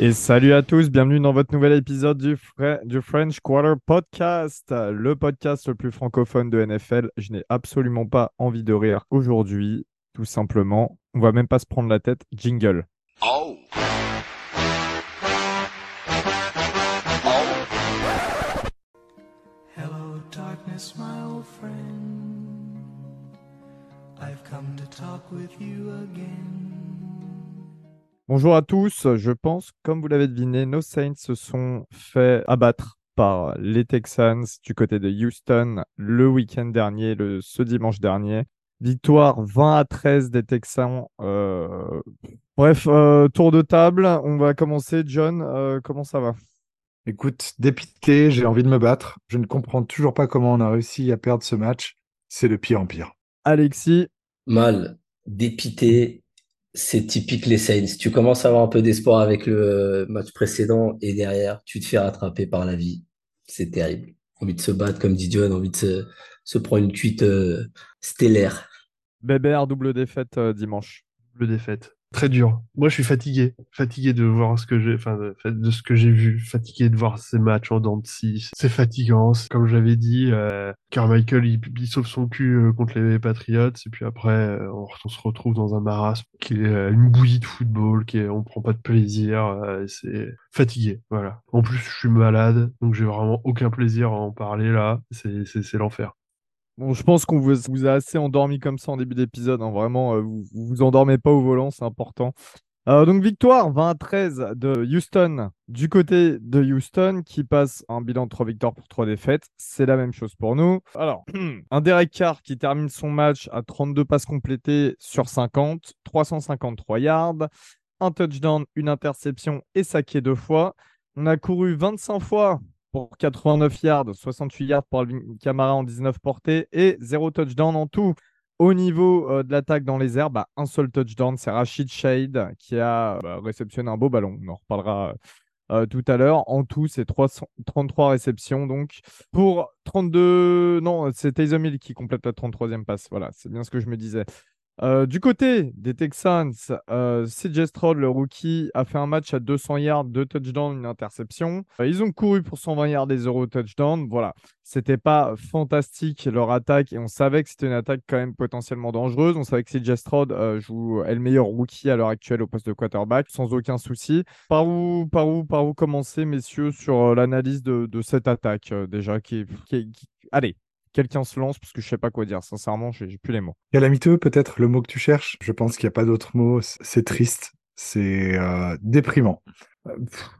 Et salut à tous, bienvenue dans votre nouvel épisode du, du, French Quarter Podcast, le podcast le plus francophone de NFL. Je n'ai absolument pas envie de rire aujourd'hui, tout simplement. On va même pas se prendre la tête. Jingle. Oh. Hello darkness, my old friend. I've come to talk with you again. Bonjour à tous. Je pense, comme vous l'avez deviné, nos Saints se sont fait abattre par les Texans du côté de Houston le week-end dernier, le, ce dimanche dernier. Victoire 20 à 13 des Texans. Euh, bref, euh, tour de table. On va commencer. John, euh, comment ça va? Écoute, dépité, j'ai envie de me battre. Je ne comprends toujours pas comment on a réussi à perdre ce match. C'est de pire en pire. Alexis? Mal, dépité, c'est typique les Saints. Tu commences à avoir un peu d'espoir avec le match précédent et derrière, tu te fais rattraper par la vie. C'est terrible. Envie de se battre, comme dit John, envie de se, prendre une cuite euh, stellaire. Bébert, double défaite euh, dimanche. Double défaite. Très dur. Moi, je suis fatigué. Fatigué de voir ce que j'ai, enfin, de, ce que j'ai vu. Fatigué de voir ces matchs en dents de scie. C'est fatigant. Comme j'avais dit, euh, Carmichael, il, sauve son cul euh, contre les Patriots. Et puis après, euh, on, se retrouve dans un marasme qui est euh, une bouillie de football, qui est, on prend pas de plaisir. c'est fatigué. Voilà. En plus, je suis malade. Donc, j'ai vraiment aucun plaisir à en parler là. C'est, c'est, c'est l'enfer. Je pense qu'on vous, a assez endormi comme ça en début d'épisode. Hein. Vraiment, euh, vous, vous endormez pas au volant, c'est important. Euh, donc victoire 20 à 13 de Houston du côté de Houston qui passe un bilan de 3 victoires pour 3 défaites. C'est la même chose pour nous. Alors, un Derek Carr qui termine son match à 32 passes complétées sur 50, 353 yards, un touchdown, une interception et saqué deux fois. On a couru 25 fois pour 89 yards, 68 yards pour Alvin Kamara en 19 portées et 0 touchdown en tout. Au niveau euh, de l'attaque dans les airs, bah, un seul touchdown, c'est Rachid Shade qui a bah, réceptionné un beau ballon. On en reparlera euh, tout à l'heure. En tout, c'est 33 réceptions. Donc, pour 32. Non, c'est Taysom Hill qui complète la 33e passe. Voilà, c'est bien ce que je me disais. Euh, du côté des Texans, euh, CJ Stroud, le rookie, a fait un match à 200 yards, 2 touchdowns, une interception. Euh, ils ont couru pour 120 yards des 0 touchdowns. Voilà, c'était pas fantastique leur attaque et on savait que c'était une attaque quand même potentiellement dangereuse. On savait que CJ Stroud joue, est le meilleur rookie à l'heure actuelle au poste de quarterback, sans aucun souci. Par où, par où, par où commencer, messieurs, sur l'analyse de, cette attaque déjà qui... Allez, quelqu'un se lance parce que je sais pas quoi dire. Sincèrement, j'ai plus les mots. Calamiteux, peut-être le mot que tu cherches. Je pense qu'il n'y a pas d'autre mot. C'est triste, c'est euh, déprimant. Euh,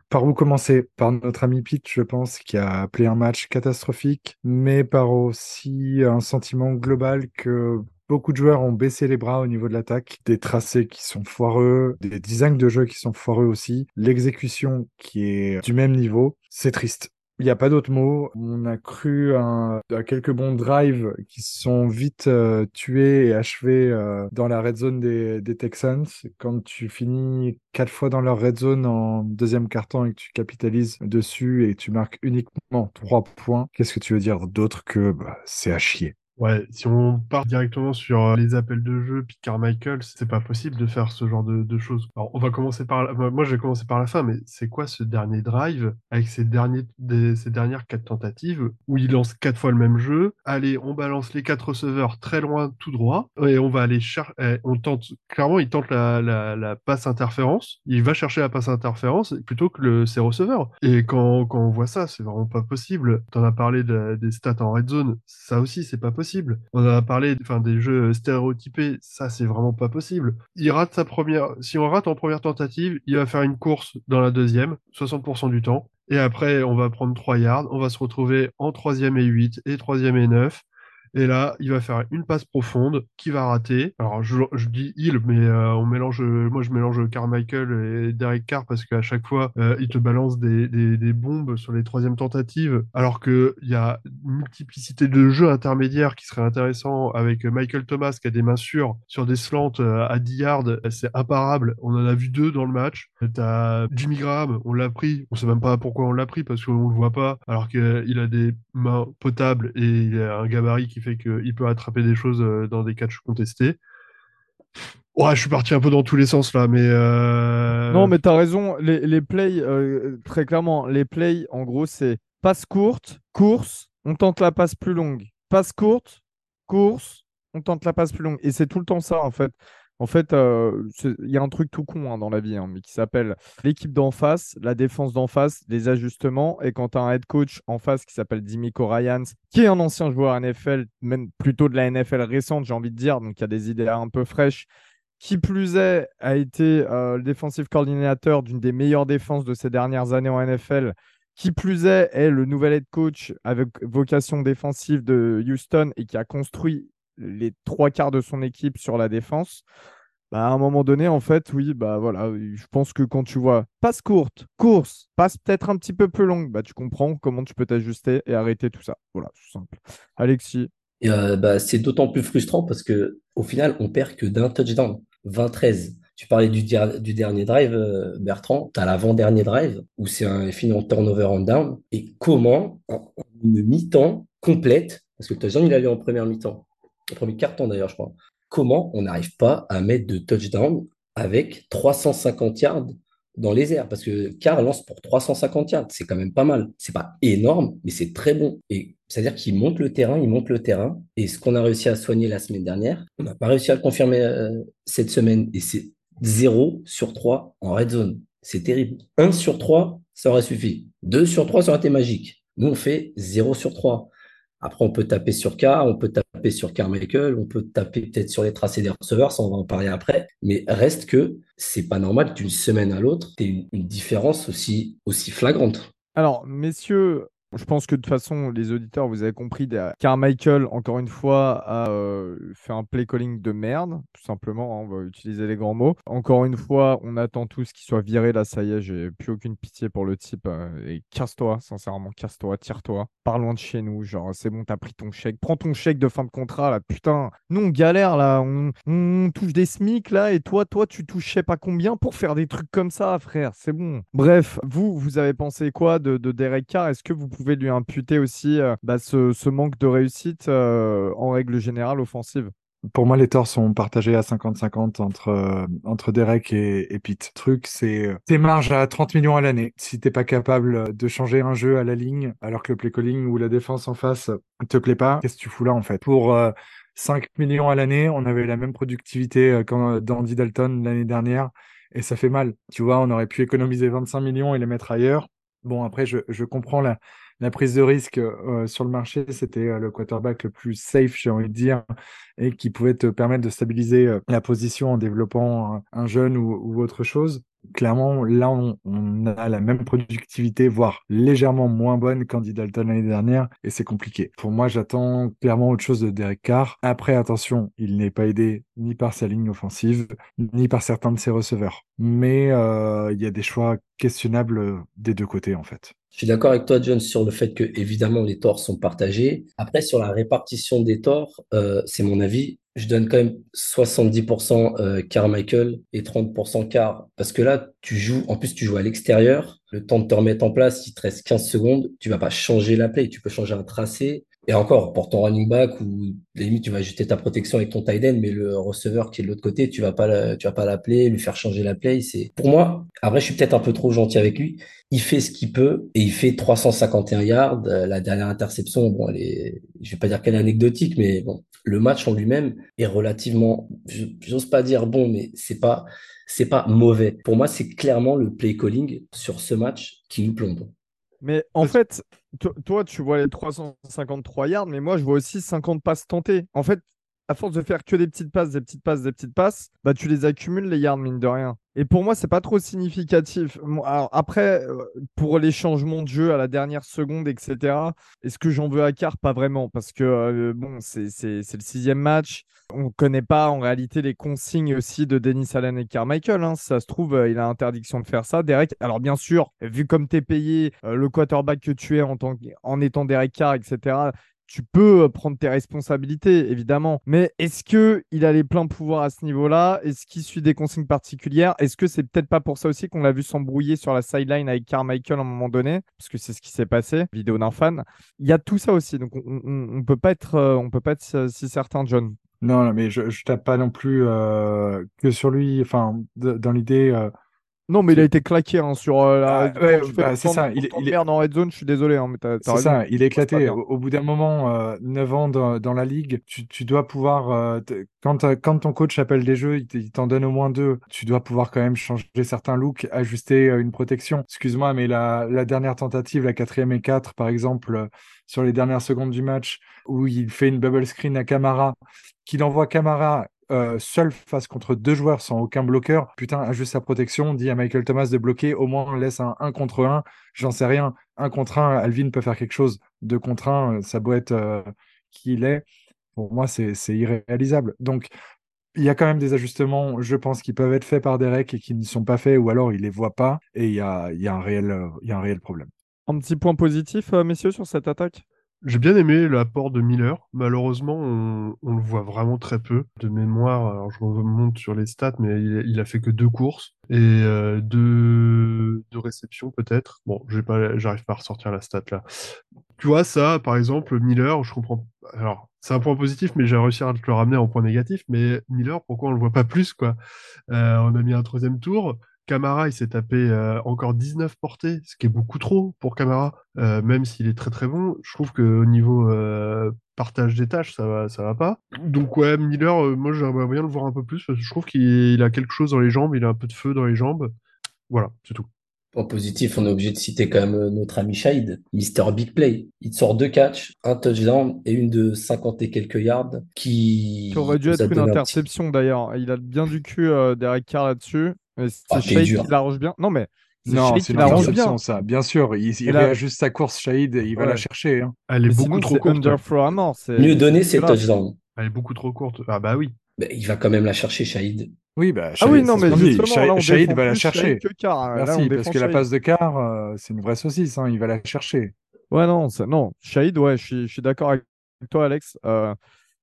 par où commencer? Par notre ami Pete, je pense, qui a appelé un match catastrophique, mais par aussi un sentiment global que beaucoup de joueurs ont baissé les bras au niveau de l'attaque, des tracés qui sont foireux, des designs de jeu qui sont foireux aussi, l'exécution qui est du même niveau. C'est triste. Il n'y a pas d'autre mot. On a cru à, quelques bons drives qui sont vite euh, tués et achevés euh, dans la red zone des, Texans. Quand tu finis quatre fois dans leur red zone en deuxième carton et que tu capitalises dessus et tu marques uniquement trois points, qu'est-ce que tu veux dire d'autre que bah, c'est à chier? Ouais, si on part directement sur euh, les appels de jeu, puis Carmichael, c'est pas possible de faire ce genre de, choses. Alors, on va commencer par, la... moi, je vais commencer par la fin, mais c'est quoi ce dernier drive avec ces derniers, ces dernières quatre tentatives où il lance quatre fois le même jeu? Allez, on balance les quatre receveurs très loin, tout droit, et on va aller chercher, eh, on tente, clairement, il tente la, la, passe interférence. Il va chercher la passe interférence plutôt que le, ses receveurs. Et quand, quand on voit ça, c'est vraiment pas possible. T'en as parlé des stats en red zone, ça aussi, c'est pas possible. On a parlé enfin, des jeux stéréotypés, ça c'est vraiment pas possible. Si on rate en première tentative, il va faire une course dans la deuxième, 60% du temps. Et après, on va prendre 3 yards, on va se retrouver en troisième et 8 et troisième et 9. Et là, il va faire une passe profonde qui va rater. Alors, je, dis il, mais euh, on mélange, moi je mélange Carmichael et Derek Carr parce qu'à chaque fois, euh, il te balance des, des, bombes sur les troisièmes tentatives, alors qu'il y a une multiplicité de jeux intermédiaires qui seraient intéressants avec Michael Thomas qui a des mains sûres sur des slants euh, à 10 yards. C'est imparable. On en a vu deux dans le match. T'as Jimmy Graham, on l'a pris. On sait même pas pourquoi on l'a pris parce qu'on le voit pas, alors qu'il a des mains potables et il a un gabarit qui fait qu'il peut attraper des choses euh, dans des catchs contestés. Ouais, je suis parti un peu dans tous les sens là, mais. euh, Non, mais t'as raison. Les, les plays, euh, très clairement, les plays, en gros, c'est passe courte, course, on tente la passe plus longue. Passe courte, course, on tente la passe plus longue. Et c'est tout le temps ça, en fait. En fait, euh, il y a un truc tout con hein, dans la vie, hein, mais qui s'appelle l'équipe d'en face, la défense d'en face, les ajustements. Et quand tu as un head coach en face qui s'appelle Dimico Ryans, qui est un ancien joueur NFL, même plutôt de la NFL récente, j'ai envie de dire, donc il y a des idées un peu fraîches, qui plus est, a été euh, le défensif coordinateur d'une des meilleures défenses de ces dernières années en NFL. Qui plus est, est le nouvel head coach avec vocation défensive de Houston et qui a construit les trois quarts de son équipe sur la défense. Bah, à un moment donné, en fait, oui, bah voilà, je pense que quand tu vois passe courte, course, passe peut-être un petit peu plus longue, bah tu comprends comment tu peux t'ajuster et arrêter tout ça. Voilà, c'est simple. Alexis, euh, bah, c'est d'autant plus frustrant parce que au final, on perd que d'un touchdown, 20-13. Tu parlais du, dernier drive, euh, Bertrand, tu l'avant-dernier drive où c'est un fini en turnover on down. Et comment, en en une mi-temps complète, parce que le touchdown, il a eu en première mi-temps, premier quart-temps d'ailleurs, je crois, comment on n'arrive pas à mettre de touchdown avec 350 yards dans les airs? Parce que Carr lance pour 350 yards, c'est quand même pas mal. C'est pas énorme, mais c'est très bon. Et c'est-à-dire qu'il monte le terrain, il monte le terrain. Et ce qu'on a réussi à soigner la semaine dernière, on n'a pas réussi à le confirmer euh, cette semaine. Et c'est 0 sur 3 en red zone. C'est terrible. 1 sur 3, ça aurait suffi. 2 sur 3, ça aurait été magique. Nous, on fait 0 sur 3. Après, on peut taper sur Carr, on peut taper sur Carmichael, on peut taper peut-être sur les tracés des receveurs, ça on va en parler après. Mais reste que c'est pas normal d'une semaine à l'autre, tu une, une différence aussi, aussi flagrante. Alors, messieurs, je pense que de toute façon, les auditeurs, vous avez compris, des- Carmichael, encore une fois, a euh, fait un play calling de merde, tout simplement. hein, on va utiliser les grands mots. Encore une fois, on attend tous qu'il soit viré. Là, ça y est, j'ai plus aucune pitié pour le type. euh, et casse-toi, sincèrement, casse-toi, tire-toi. Pas loin de chez nous. Genre, c'est bon, t'as pris ton chèque. Prends ton chèque de fin de contrat, là. Putain, nous, on galère, là. On, on touche des SMIC, là. Et toi, toi, tu sais pas combien pour faire des trucs comme ça, frère. C'est bon. Bref, vous, vous avez pensé quoi de, de Derek Carr? Est-ce que vous pouvez lui imputer aussi euh, bah, ce, manque de réussite euh, en règle générale offensive Pour moi, les torts sont partagés à 50-50 entre, euh, entre Derek et, et Pete. Le truc, c'est tes marges à 30 millions à l'année. Si t'es pas capable de changer un jeu à la ligne, alors que le play calling ou la défense en face te plaît pas, qu'est-ce que tu fous là, en fait? Pour euh, 5 millions à l'année, on avait la même productivité euh, qu'en- d'Andy Dalton l'année dernière, et ça fait mal. Tu vois, on aurait pu économiser 25 millions et les mettre ailleurs. Bon, après, je, je comprends la, la prise de risque euh, sur le marché, c'était euh, le quarterback le plus safe, j'ai envie de dire, et qui pouvait te permettre de stabiliser euh, la position en développant un, un jeune ou autre chose. Clairement, là, on, a la même productivité, voire légèrement moins bonne qu'Andy Dalton l'année dernière, et c'est compliqué. Pour moi, j'attends clairement autre chose de Derek Carr. Après, attention, il n'est pas aidé ni par sa ligne offensive, ni par certains de ses receveurs. Mais euh, il y a des choix questionnables euh, des deux côtés, en fait. Je suis d'accord avec toi, John, sur le fait que, évidemment, les torts sont partagés. Après, sur la répartition des torts, euh, c'est mon avis. Je donne quand même 70% euh, Carmichael et 30% Carr. Parce que là, tu joues, en plus, tu joues à l'extérieur. Le temps de te remettre en place, il te reste 15 secondes. Tu vas pas changer la play. Tu peux changer un tracé. Et encore, pour ton running back, ou limite, tu vas ajuster ta protection avec ton tight end, mais le receveur qui est de l'autre côté, tu vas pas, la- tu vas pas l'appeler, lui faire changer la play. C'est, pour moi, après, je suis peut-être un peu trop gentil avec lui. Il fait ce qu'il peut et il fait 351 yards. Euh, La dernière interception, bon, elle est, je vais pas dire qu'elle est anecdotique, mais bon, le match en lui-même est relativement, j'ose pas dire bon, mais c'est pas, c'est pas mauvais. Pour moi, c'est clairement le play calling sur ce match qui nous plombe. Mais en fait, toi, tu vois les 353 yards, mais moi, je vois aussi 50 passes tentées. En fait, à force de faire que des petites passes, des petites passes, des petites passes, bah, tu les accumules, les yards, mine de rien. Et pour moi, c'est pas trop significatif. Alors, après, euh, pour les changements de jeu à la dernière seconde, etc., est-ce que j'en veux à Carr Pas vraiment, parce que euh, bon, c'est le sixième match. On connaît pas en réalité les consignes aussi de Dennis Allen et Carmichael. Hein. Ça se trouve, euh, il a interdiction de faire ça. Derek, alors bien sûr, vu comme tu es payé, le quarterback que tu es en, tant en étant Derek Carr, etc., tu peux euh, prendre tes responsabilités, évidemment. Mais est-ce que il a les pleins pouvoirs à ce niveau-là? Est-ce qu'il suit des consignes particulières? Est-ce que c'est peut-être pas pour ça aussi qu'on l'a vu s'embrouiller sur la sideline avec Carmichael à un moment donné? Parce que c'est ce qui s'est passé, vidéo d'un fan. Il y a tout ça aussi. Donc on, on, peut pas être, euh, on peut pas être si si certain, John. Non, non, mais je, je tape pas non plus euh, que sur lui. Enfin, dans l'idée, euh, Non, mais il a été claqué hein, sur euh, la. Ah, ouais, bah, c'est ça, il il est- merde en red zone, je suis désolé, hein, c'est ça, il est éclaté. Au, au bout d'un moment, euh, 9 ans dans, dans la ligue, tu, tu dois pouvoir, euh, t- quand, ton coach appelle des jeux, il t'en donne au moins deux. Tu dois pouvoir quand même changer certains looks, ajuster euh, une protection. Excuse-moi, mais la, la dernière tentative, la quatrième et 4, par exemple, euh, sur les dernières secondes du match, où il fait une bubble screen à Camara, qu'il envoie Camara euh, seul face contre deux joueurs sans aucun bloqueur, putain, ajuste sa protection, dit à Michael Thomas de bloquer, au moins laisse un 1 contre 1, j'en sais rien. Un contre 1, Alvin peut faire quelque chose. Deux contre 1, ça doit être euh, qui il est. Pour moi, c'est irréalisable. Donc, il y a quand même des ajustements, je pense, qui peuvent être faits par Derek et qui ne sont pas faits, ou alors il les voit pas, et il y a, il y a un réel, euh, problème. Un petit point positif, euh, messieurs, sur cette attaque? J'ai bien aimé l'apport de Miller. Malheureusement, on, le voit vraiment très peu. De mémoire, alors je remonte sur les stats, mais il, a fait que deux courses et euh, deux, réceptions peut-être. Bon, pas, j'arrive pas à ressortir la stat là. Tu vois, ça, par exemple, Miller, je comprends. Alors, c'est un point positif, mais j'ai réussi à le ramener en point négatif. Mais Miller, pourquoi on le voit pas plus, quoi? Euh, On a mis un troisième tour. Camara, il s'est tapé euh, encore 19 portées, ce qui est beaucoup trop pour Camara, euh, même s'il est très très bon. Je trouve qu'au niveau euh, partage des tâches, ça va, ça va pas. Donc ouais, Miller, euh, moi j'aimerais bien le voir un peu plus, parce que je trouve qu'il il a quelque chose dans les jambes, il a un peu de feu dans les jambes. Voilà, c'est tout. Point positif, on est obligé de citer quand même notre ami Shahid, Mister Big Play. Il sort deux catchs, un touchdown et une de 50 et quelques yards qui, Qui aurait dû être a une donné un petit- interception d'ailleurs. Il a bien du cul, euh, Derek Carr là-dessus. Et C'est Ah, dur. qui l'arrange bien. Non, mais c'est Non, c'est bien. ça. Bien sûr, il, il Et là- réajuste sa course, Shahid, il va Ouais. la chercher. hein. Elle est Mais beaucoup sinon, trop courte. underthrow à mort. c'est- Mieux donné, c'est touchdown. Elle est beaucoup trop courte. Ah bah oui. Mais il va quand même la chercher, Shahid. Oui, bah, Ah oui, Shahid, non, mais justement, Shahid- là, on Shahid défend va la chercher. Shahid. Là, on Merci, parce que la Shahid. passe de quart, euh, c'est une vraie saucisse, hein, il va la chercher. Ouais, non, ça- non. Shahid, ouais, je suis, d'accord avec toi, Alex. Euh,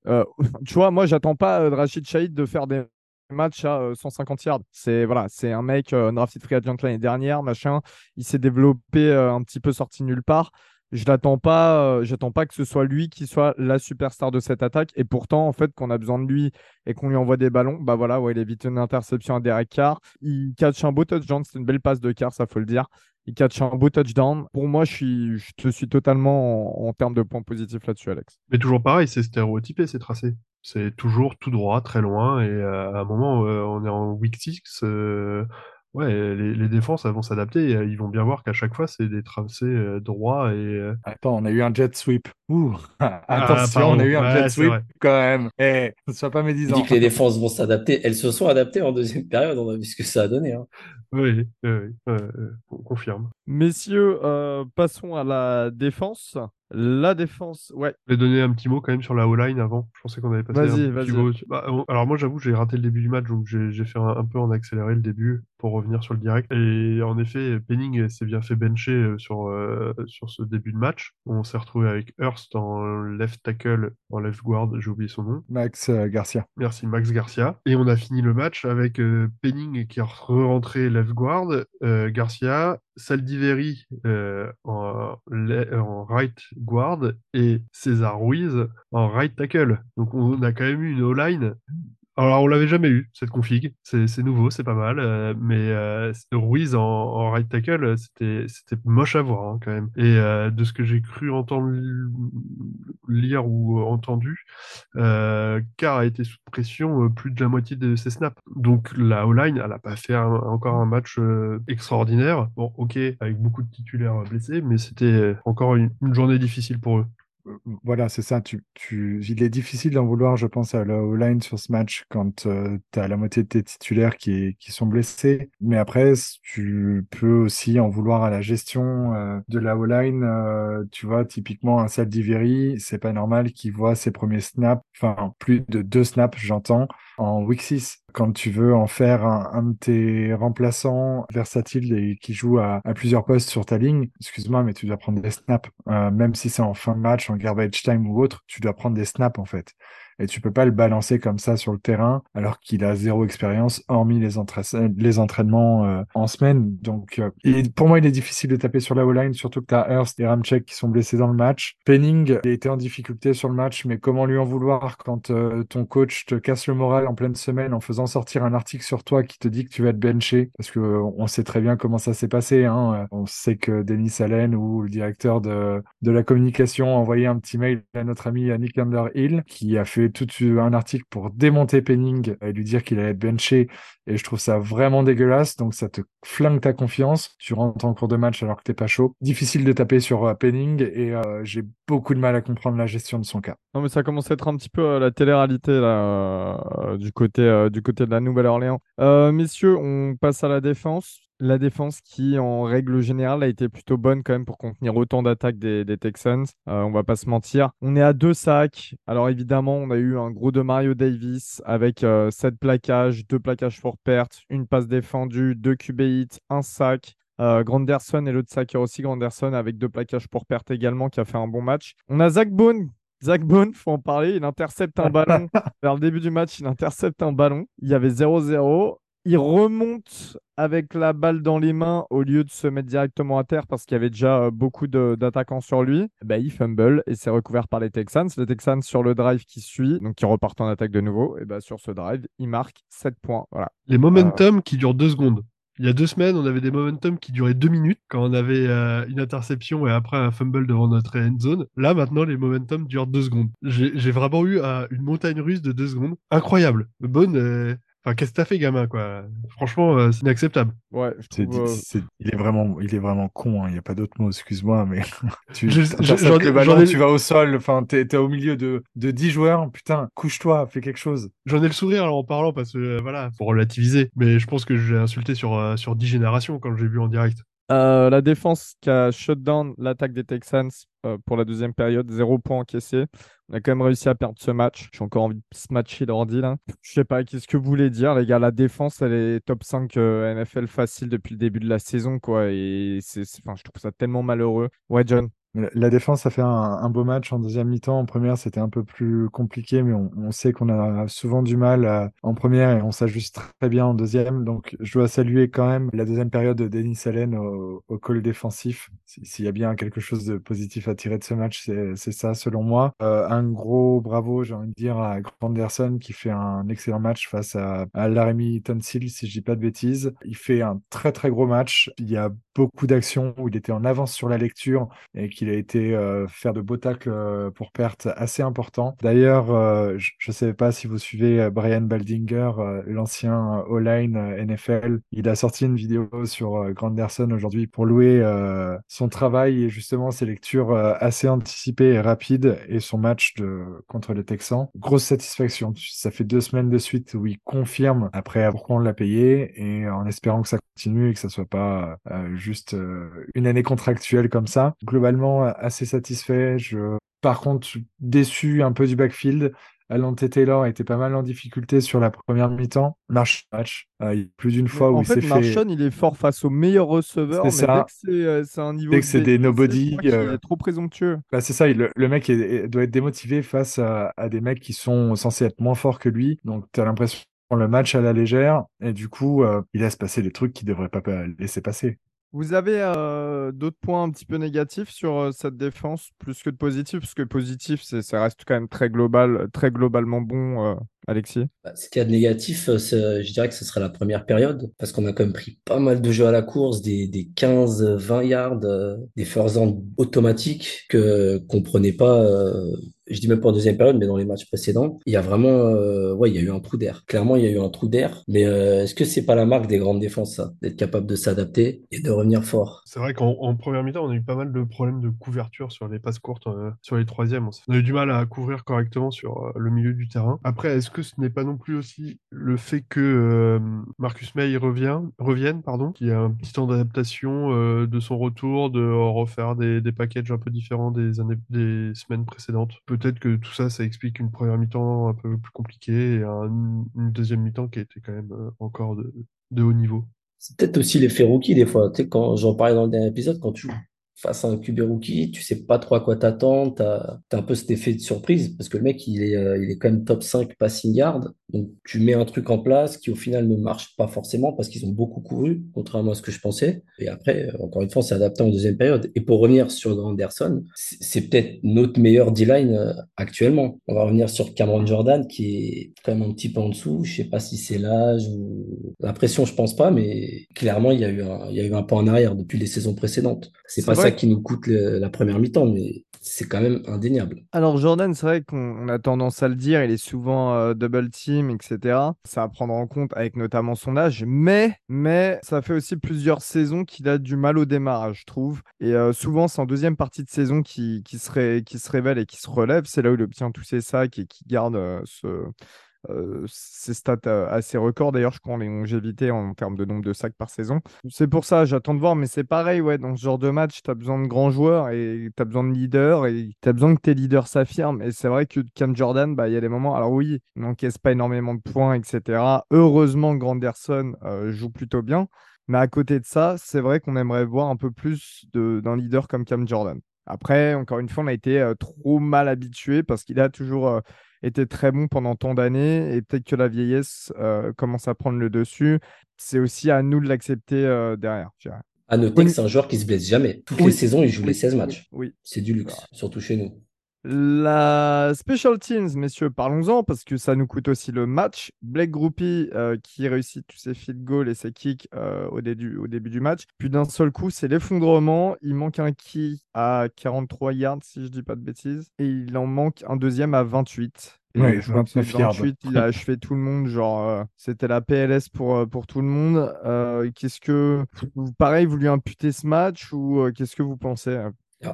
euh, tu vois, moi, j'attends pas euh, de Rachid Shahid de faire des matchs à euh, 150 yards. C'est voilà, c'est un mec euh, drafted free agent l'année dernière, machin. Il s'est développé euh, un petit peu sorti nulle part. Je l'attends pas, euh, j'attends pas que ce soit lui qui soit la superstar de cette attaque. Et pourtant, en fait, qu'on a besoin de lui et qu'on lui envoie des ballons, bah voilà, ouais, il évite une interception à Derek Carr. Il catch un beau touchdown. C'est une belle passe de Carr, ça faut le dire. Il catch un beau touchdown. Pour moi, je, suis, je te suis totalement en, en termes de points positifs là-dessus, Alex. Mais toujours pareil, c'est stéréotypé, c'est tracé. C'est toujours tout droit, très loin, et euh, à un moment, euh, on est en week 6, euh, ouais, les, les défenses elles vont s'adapter, et, ils vont bien voir qu'à chaque fois, c'est des tracés euh, droits, et euh, Attends, on a eu un jet sweep. Ouh, attention, pardon. on a eu un Ouais, jet sweep quand même. Eh, ne sois pas Il médisant. dit que les défenses vont s'adapter. Elles se sont adaptées en deuxième période. On a vu ce que ça a donné. hein. oui, oui, oui, on confirme. Messieurs, euh, passons à la défense. La défense, ouais. Je vais donner un petit mot quand même sur la O-line avant. Je pensais qu'on avait passé Vas-y, un vas-y. Bah, alors moi, j'avoue, j'ai raté le début du match, donc j'ai j'ai fait un, un peu en accéléré le début pour revenir sur le direct. Et en effet, Penning s'est bien fait bencher euh, sur, euh, sur ce début de match. On s'est retrouvé avec Hurst en left tackle, en left guard, j'ai oublié son nom. Max euh, Garcia. Merci Max Garcia. Et on a fini le match avec euh, Penning qui est rentré left guard, euh, Garcia, Saldiveri en right guard et César Ruiz en right tackle. Donc on a quand même eu une O-line. Alors on l'avait jamais eu cette config. C'est nouveau, c'est pas mal. euh, mais euh, Ruiz en, right tackle, c'était c'était moche à voir hein, quand même. Et euh, de ce que j'ai cru entendre lire ou entendu, euh, Carr a été sous pression euh, plus de la moitié de ses snaps. Donc la O-line, elle a pas fait encore un match euh, extraordinaire. Bon, ok, avec beaucoup de titulaires blessés, mais c'était encore une journée difficile pour eux. Voilà, c'est ça. Tu, tu... Il est difficile d'en vouloir, je pense, à la O-line sur ce match quand tu as la moitié de tes titulaires qui, qui sont blessés. Mais après, tu peux aussi en vouloir à la gestion euh, de la O-line. Euh, tu vois, typiquement, un Saldiveri, c'est pas normal qu'il voit ses premiers snaps, enfin, plus de deux snaps, j'entends, en 6. Quand tu veux en faire un, de tes remplaçants versatiles et qui joue à, à plusieurs postes sur ta ligne, excuse-moi, mais tu dois prendre des snaps. Euh, même si c'est en fin de match, en garbage time ou autre, tu dois prendre des snaps en fait. Et tu peux pas le balancer comme ça sur le terrain alors qu'il a zéro expérience hormis les, entraînements euh, en semaine. Donc euh, pour moi, il est difficile de taper sur la O-line, surtout que tu as Hurst et Ramchek qui sont blessés dans le match. Penning a été en difficulté sur le match, mais comment lui en vouloir quand euh, ton coach te casse le moral en pleine semaine en faisant sortir un article sur toi qui te dit que tu vas être benché? Parce que on sait très bien comment ça s'est passé. Hein. On sait que Denis Allen ou le directeur de, de la communication a envoyé un petit mail à notre ami Nick Underhill qui a fait tout un article pour démonter Penning et lui dire qu'il allait être benché et je trouve ça vraiment dégueulasse. Donc ça te flingue ta confiance. Tu rentres en cours de match alors que t'es pas chaud. Difficile de taper sur euh, Penning et euh, j'ai beaucoup de mal à comprendre la gestion de son cas. Non mais ça commence à être un petit peu euh, la télé-réalité là du côté du côté de la Nouvelle-Orléans. messieurs, on passe à la défense. La défense qui, en règle générale, a été plutôt bonne quand même pour contenir autant d'attaques des, Texans. Euh, on va pas se mentir. On est à deux sacs. Alors évidemment, on a eu un gros de Mario Davis avec euh, sept plaquages, deux plaquages pour perte, une passe défendue, deux QB hits, un sac. Euh, Granderson et l'autre sacker aussi, Granderson avec deux plaquages pour perte également, qui a fait un bon match. On a Zach Bone Zach Bone, faut en parler, il intercepte un ballon. Vers le début du match, il intercepte un ballon. Il y avait 0-0 il remonte avec la balle dans les mains au lieu de se mettre directement à terre parce qu'il y avait déjà euh, beaucoup d'attaquants sur lui. Bah, il fumble et c'est recouvert par les Texans. Les Texans sur le drive qui suit, donc qui repartent en attaque de nouveau. Et bah, sur ce drive, il marque 7 points. Voilà. Les momentum qui durent 2 secondes. Il y a deux semaines, on avait des momentum qui duraient deux minutes quand on avait euh, une interception et après un fumble devant notre end zone. Là, maintenant, les momentum durent deux secondes. J'ai vraiment eu euh, une montagne russe de deux secondes. Incroyable. Bonne, Enfin, qu'est-ce que t'as fait, gamin, quoi? Franchement, euh, c'est inacceptable. Ouais, euh, il, est vraiment, il est vraiment con. Hein. Il n'y a pas d'autre mot, excuse-moi, mais tu, je, le ballon, tu vas au sol. Enfin, t'es, es au milieu de, de 10 joueurs. Putain, couche-toi, fais quelque chose. J'en ai le sourire en parlant parce que, euh, voilà, pour relativiser. Mais je pense que j'ai insulté sur, sur 10 générations quand j'ai vu en direct. La défense qui a shut down l'attaque des Texans pour la deuxième période, zéro point encaissé. On a quand même réussi à perdre ce match. J'ai encore envie de smatcher l'ordi là. Je sais pas, qu'est-ce que vous voulez dire, les gars? La défense, elle est top 5 euh, NFL facile depuis le début de la saison, quoi. Et c'est, enfin, je trouve ça tellement malheureux. Ouais, John. La défense a fait un, beau match en deuxième mi-temps. En première, c'était un peu plus compliqué, mais on, sait qu'on a souvent du mal en première et on s'ajuste très bien en deuxième. Donc, je dois saluer quand même la deuxième période de Denis Allen au, call défensif. S'il y a bien quelque chose de positif à tirer de ce match, c'est ça, selon moi. Euh, un gros bravo, j'ai envie de dire, à Granderson qui fait un excellent match face à, à Laramie Tonsil, si je dis pas de bêtises. Il fait un très très gros match. Il y a beaucoup d'actions où il était en avance sur la lecture et qu'il a été euh, faire de beaux tacles euh, pour perte assez importants. D'ailleurs, euh, je ne sais pas si vous suivez Brian Baldinger, l'ancien O-line NFL. Il a sorti une vidéo sur Granderson aujourd'hui pour louer son travail et justement ses lectures assez anticipées et rapides et son match de, contre les Texans. Grosse satisfaction. Ça fait deux semaines de suite où il confirme après pourquoi on l'a payé et en espérant que ça continue et que ça soit pas juste une année contractuelle comme ça. Globalement, assez satisfait. Je... Par contre, déçu un peu du backfield. Alante Taylor était pas mal en difficulté sur la première mi-temps. March match. Euh, plus d'une fois où il s'est fait. Marchon, il est fort face aux meilleurs receveurs, mais ça. dès que euh, c'est un niveau. Dès que c'est des nobody. Il est trop présomptueux. Bah, c'est ça, le, mec doit être démotivé face à, à, des mecs qui sont censés être moins forts que lui. Donc, tu as l'impression le match à la légère et du coup, il laisse passer des trucs qu'il devrait pas laisser passer. Vous avez euh, d'autres points un petit peu négatifs sur euh, cette défense, plus que de positifs, parce que positif, ça reste quand même très global, très globalement bon, euh, Alexis? Bah, ce qu'il y a de négatif, je dirais que ce serait la première période, parce qu'on a quand même pris pas mal de jeux à la course, des, des 15-20 yards, des first automatiques que qu'on prenait pas je dis même pas en deuxième période, mais dans les matchs précédents, il y a vraiment, euh, ouais, il y a eu un trou d'air. Clairement, il y a eu un trou d'air. Mais euh, est-ce que c'est pas la marque des grandes défenses, ça, d'être capable de s'adapter et de revenir fort? C'est vrai qu'en première mi-temps, on a eu pas mal de problèmes de couverture sur les passes courtes, euh, sur les troisièmes. On a eu du mal à couvrir correctement sur le milieu du terrain. Après, est-ce que ce n'est pas non plus aussi le fait que Marcus May revient, revienne, pardon, qui a un petit temps d'adaptation de son retour, de refaire des, des packages un peu différents des années, des semaines précédentes peut-être que tout ça, ça explique une première mi-temps un peu plus compliquée et une deuxième mi-temps qui a été quand même euh, encore de, haut niveau. C'est peut-être aussi l'effet rookie des fois. Tu sais, quand j'en parlais dans le dernier épisode, quand tu face à un QB rookie, tu sais pas trop à quoi t'attendre, t'as, t'as un peu cet effet de surprise parce que le mec, il est, euh, il est quand même top 5 passing yard. Donc, tu mets un truc en place qui, au final, ne marche pas forcément parce qu'ils ont beaucoup couru, contrairement à ce que je pensais. Et après, euh, encore une fois, on s'est adapté en deuxième période. Et pour revenir sur Anderson, c'est c'est peut-être notre meilleur D-line euh, actuellement. On va revenir sur Cameron Jordan qui est quand même un petit peu en dessous. Je sais pas si c'est l'âge ou la pression, je pense pas, mais clairement, il y a eu un, il y a eu un pas en arrière depuis les saisons précédentes. C'est C'est pas vrai ça qui nous coûte le- la première mi-temps, mais c'est quand même indéniable. Alors Jordan, c'est vrai qu'on on a tendance à le dire, il est souvent euh, double team, etc. Ça à prendre en compte avec notamment son âge, mais, mais ça fait aussi plusieurs saisons qu'il a du mal au démarrage, je trouve. Et euh, souvent, c'est en deuxième partie de saison qu'il qui se, qui se révèle et qui se relève. C'est là où il obtient tous ses sacs et qui garde euh, ce, euh, ses stats euh, assez records. D'ailleurs, je crois en les longévités en termes de nombre de sacs par saison. C'est pour ça, j'attends de voir, mais c'est pareil, ouais, dans ce genre de match, tu as besoin de grands joueurs et tu as besoin de leaders et tu as besoin que tes leaders s'affirment. Et c'est vrai que Cam Jordan, bah, il y a des moments, alors oui, il n'encaisse pas énormément de points, etc. Heureusement, Granderson euh, joue plutôt bien. Mais à côté de ça, c'est vrai qu'on aimerait voir un peu plus d'un leader comme Cam Jordan. Après, encore une fois, on a été euh, trop mal habitué parce qu'il a toujours été très bon pendant tant d'années et peut-être que la vieillesse euh, commence à prendre le dessus. C'est aussi à nous de l'accepter euh, derrière. je dirais. À noter Oui. que c'est un joueur qui se blesse jamais. Toutes Oui. les saisons, il joue Oui, les 16 oui, matchs. Oui. C'est du luxe, surtout chez nous. La Special Teams, messieurs, parlons-en parce que ça nous coûte aussi le match. Blake Groupie euh, qui réussit tous ses field goals et ses kicks euh, au, début, au début du match. Puis d'un seul coup, c'est l'effondrement. Il manque un key à 43 yards, si je dis pas de bêtises. Et il en manque un deuxième à 28. Et Ouais, je crois que 29 yards. 28, il a achevé tout le monde. Genre, euh, c'était la PLS pour, pour tout le monde. Euh, qu'est-ce que. Pareil, vous lui imputez ce match ou euh, qu'est-ce que vous pensez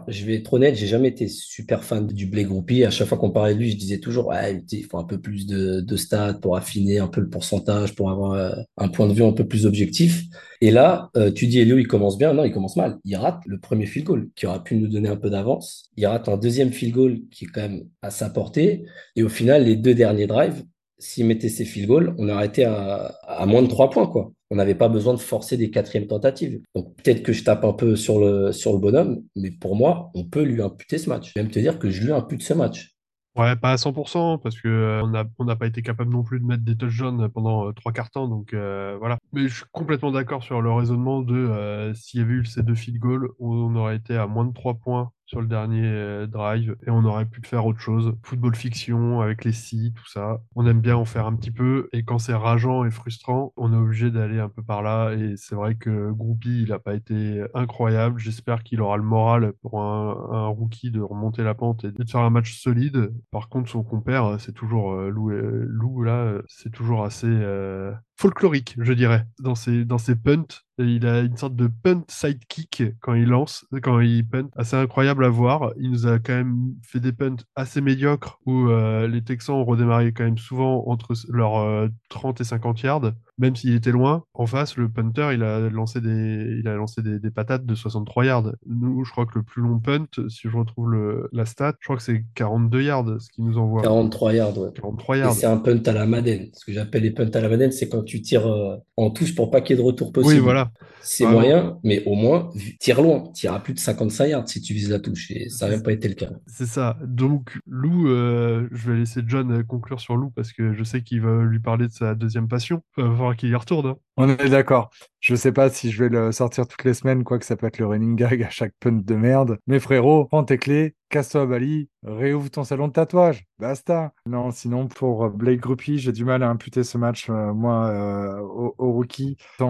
Je vais être honnête, j'ai jamais été super fan du Blake Groupie. À chaque fois qu'on parlait de lui, je disais toujours, sais, il faut un peu plus de, de stats pour affiner un peu le pourcentage, pour avoir euh, un point de vue un peu plus objectif. Et là, euh, tu dis, Elio, il commence bien. Non, il commence mal. Il rate le premier field goal qui aurait pu nous donner un peu d'avance. Il rate un deuxième field goal qui est quand même à sa portée. Et au final, les deux derniers drives, s'il mettait ses field goals, on aurait été à, à moins de trois points, quoi. On n'avait pas besoin de forcer des quatrièmes tentatives. Donc peut-être que je tape un peu sur le, bonhomme, mais pour moi, on peut lui imputer ce match. Je vais même te dire que je lui impute ce match. Ouais, pas à 100%, parce que euh, on n'a on pas été capable non plus de mettre des touchdowns pendant euh, trois quarts temps, donc euh, voilà. Mais je suis complètement d'accord sur le raisonnement de s'il y avait eu ces deux field goals, on aurait été à moins de trois points sur le dernier euh, drive et on aurait pu faire autre chose. Football fiction avec les si, tout ça. On aime bien en faire un petit peu et quand c'est rageant et frustrant, on est obligé d'aller un peu par là et c'est vrai que Groupie, il n'a pas été incroyable. J'espère qu'il aura le moral pour un, un rookie de remonter la pente et de faire un match solide. Par contre, son compère, c'est toujours euh, Lou, euh, Lou là, euh, c'est toujours assez euh, folklorique, je dirais, dans ses, punts. Il a une sorte de punt sidekick quand il lance, quand il punt, assez incroyable à voir. Il nous a quand même fait des punts assez médiocres où euh, les Texans ont redémarré quand même souvent entre leurs euh, 30 et 50 yards, même s'il était loin. En face, le punter, il a lancé des, il a lancé des, des patates de 63 yards. Nous, je crois que le plus long punt, si je retrouve le, la stat, je crois que c'est 42 yards, ce qui nous envoie. 43 yards, ouais. 43 Et yards. c'est un punt à la Madden. Ce que j'appelle les punts à la Madden, c'est quand tu tires euh, en touche pour pas qu'il y ait de retour possible. Oui, voilà. C'est moyen, mais au moins, tire loin. Tire à plus de 55 yards si tu vises la touche. Et ça n'a même pas été le cas. C'est ça. Donc, Lou, euh, je vais laisser John euh, conclure sur Lou parce que je sais qu'il va lui parler de sa deuxième passion. Falloir qu'il y retourne. On est d'accord. Je sais pas si je vais le sortir toutes les semaines, quoi que ça peut être le running gag à chaque punt de merde. Mais frérot, prends tes clés, casse-toi à Bali, réouvre ton salon de tatouage. Basta. Non, sinon, pour Blake Groupie, j'ai du mal à imputer ce match, euh, moi, euh, au, rookie. Tant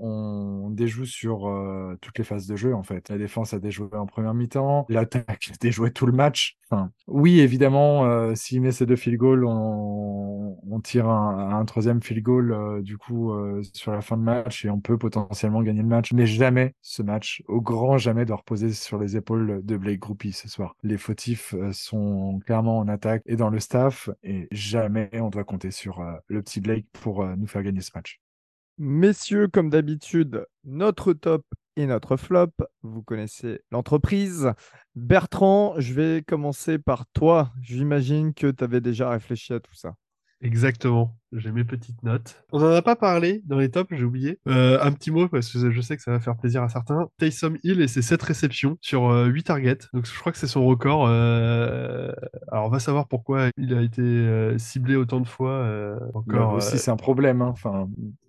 on, déjoue sur euh, toutes les phases de jeu, en fait. La défense a déjoué en première mi-temps. L'attaque a déjoué tout le match. Enfin, oui, évidemment, euh, s'il met ses deux field goals, on, tire un, troisième field goal, du coup, sur la fin de match et on peut potentiellement gagner le match. Mais jamais ce match, au grand jamais, doit reposer sur les épaules de Blake Groupie ce soir. Les fautifs euh, sont clairement en attaque et dans le staff et jamais on doit compter sur euh, le petit Blake pour euh, nous faire gagner ce match. Messieurs, comme d'habitude, notre top et notre flop. Vous connaissez l'entreprise. Bertrand, je vais commencer par toi. J'imagine que tu avais déjà réfléchi à tout ça. Exactement. J'ai mes petites notes. On n'en a pas parlé dans les tops, j'ai oublié. Euh, un petit mot, parce que je sais que ça va faire plaisir à certains. Taysom Hill et ses 7 réceptions sur euh, 8 targets. Donc je crois que c'est son record. Euh, Alors on va savoir pourquoi il a été euh, ciblé autant de fois. euh, Là encore. aussi, euh, c'est un problème. hein. Enfin,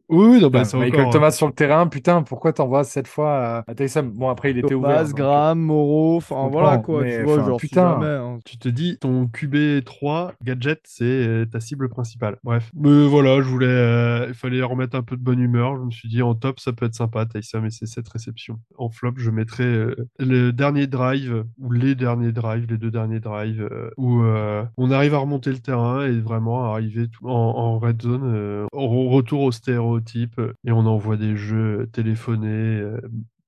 Oui, oui, non, bah, c'est Michael encore. Thomas sur le terrain, putain, pourquoi t'envoies cette fois à, Taysom Bon, après, il était ouvert. Thomas, donc, Graham, Moreau, enfin voilà quoi, mais, tu vois, genre si putain. jamais, hein. Tu te dis, ton QB 3 gadget, c'est euh, ta cible principale. Bref. Mais voilà, je voulais, euh, il fallait remettre un peu de bonne humeur. Je me suis dit, en top, ça peut être sympa, Taysom et ses 7 réceptions. En flop, je mettrais euh, le dernier drive, ou les derniers drives, les deux derniers drives, euh, où euh, on arrive à remonter le terrain et vraiment à arriver tout- en, en red zone, euh, au retour aux euh, et on envoie des jeux téléphonés. euh,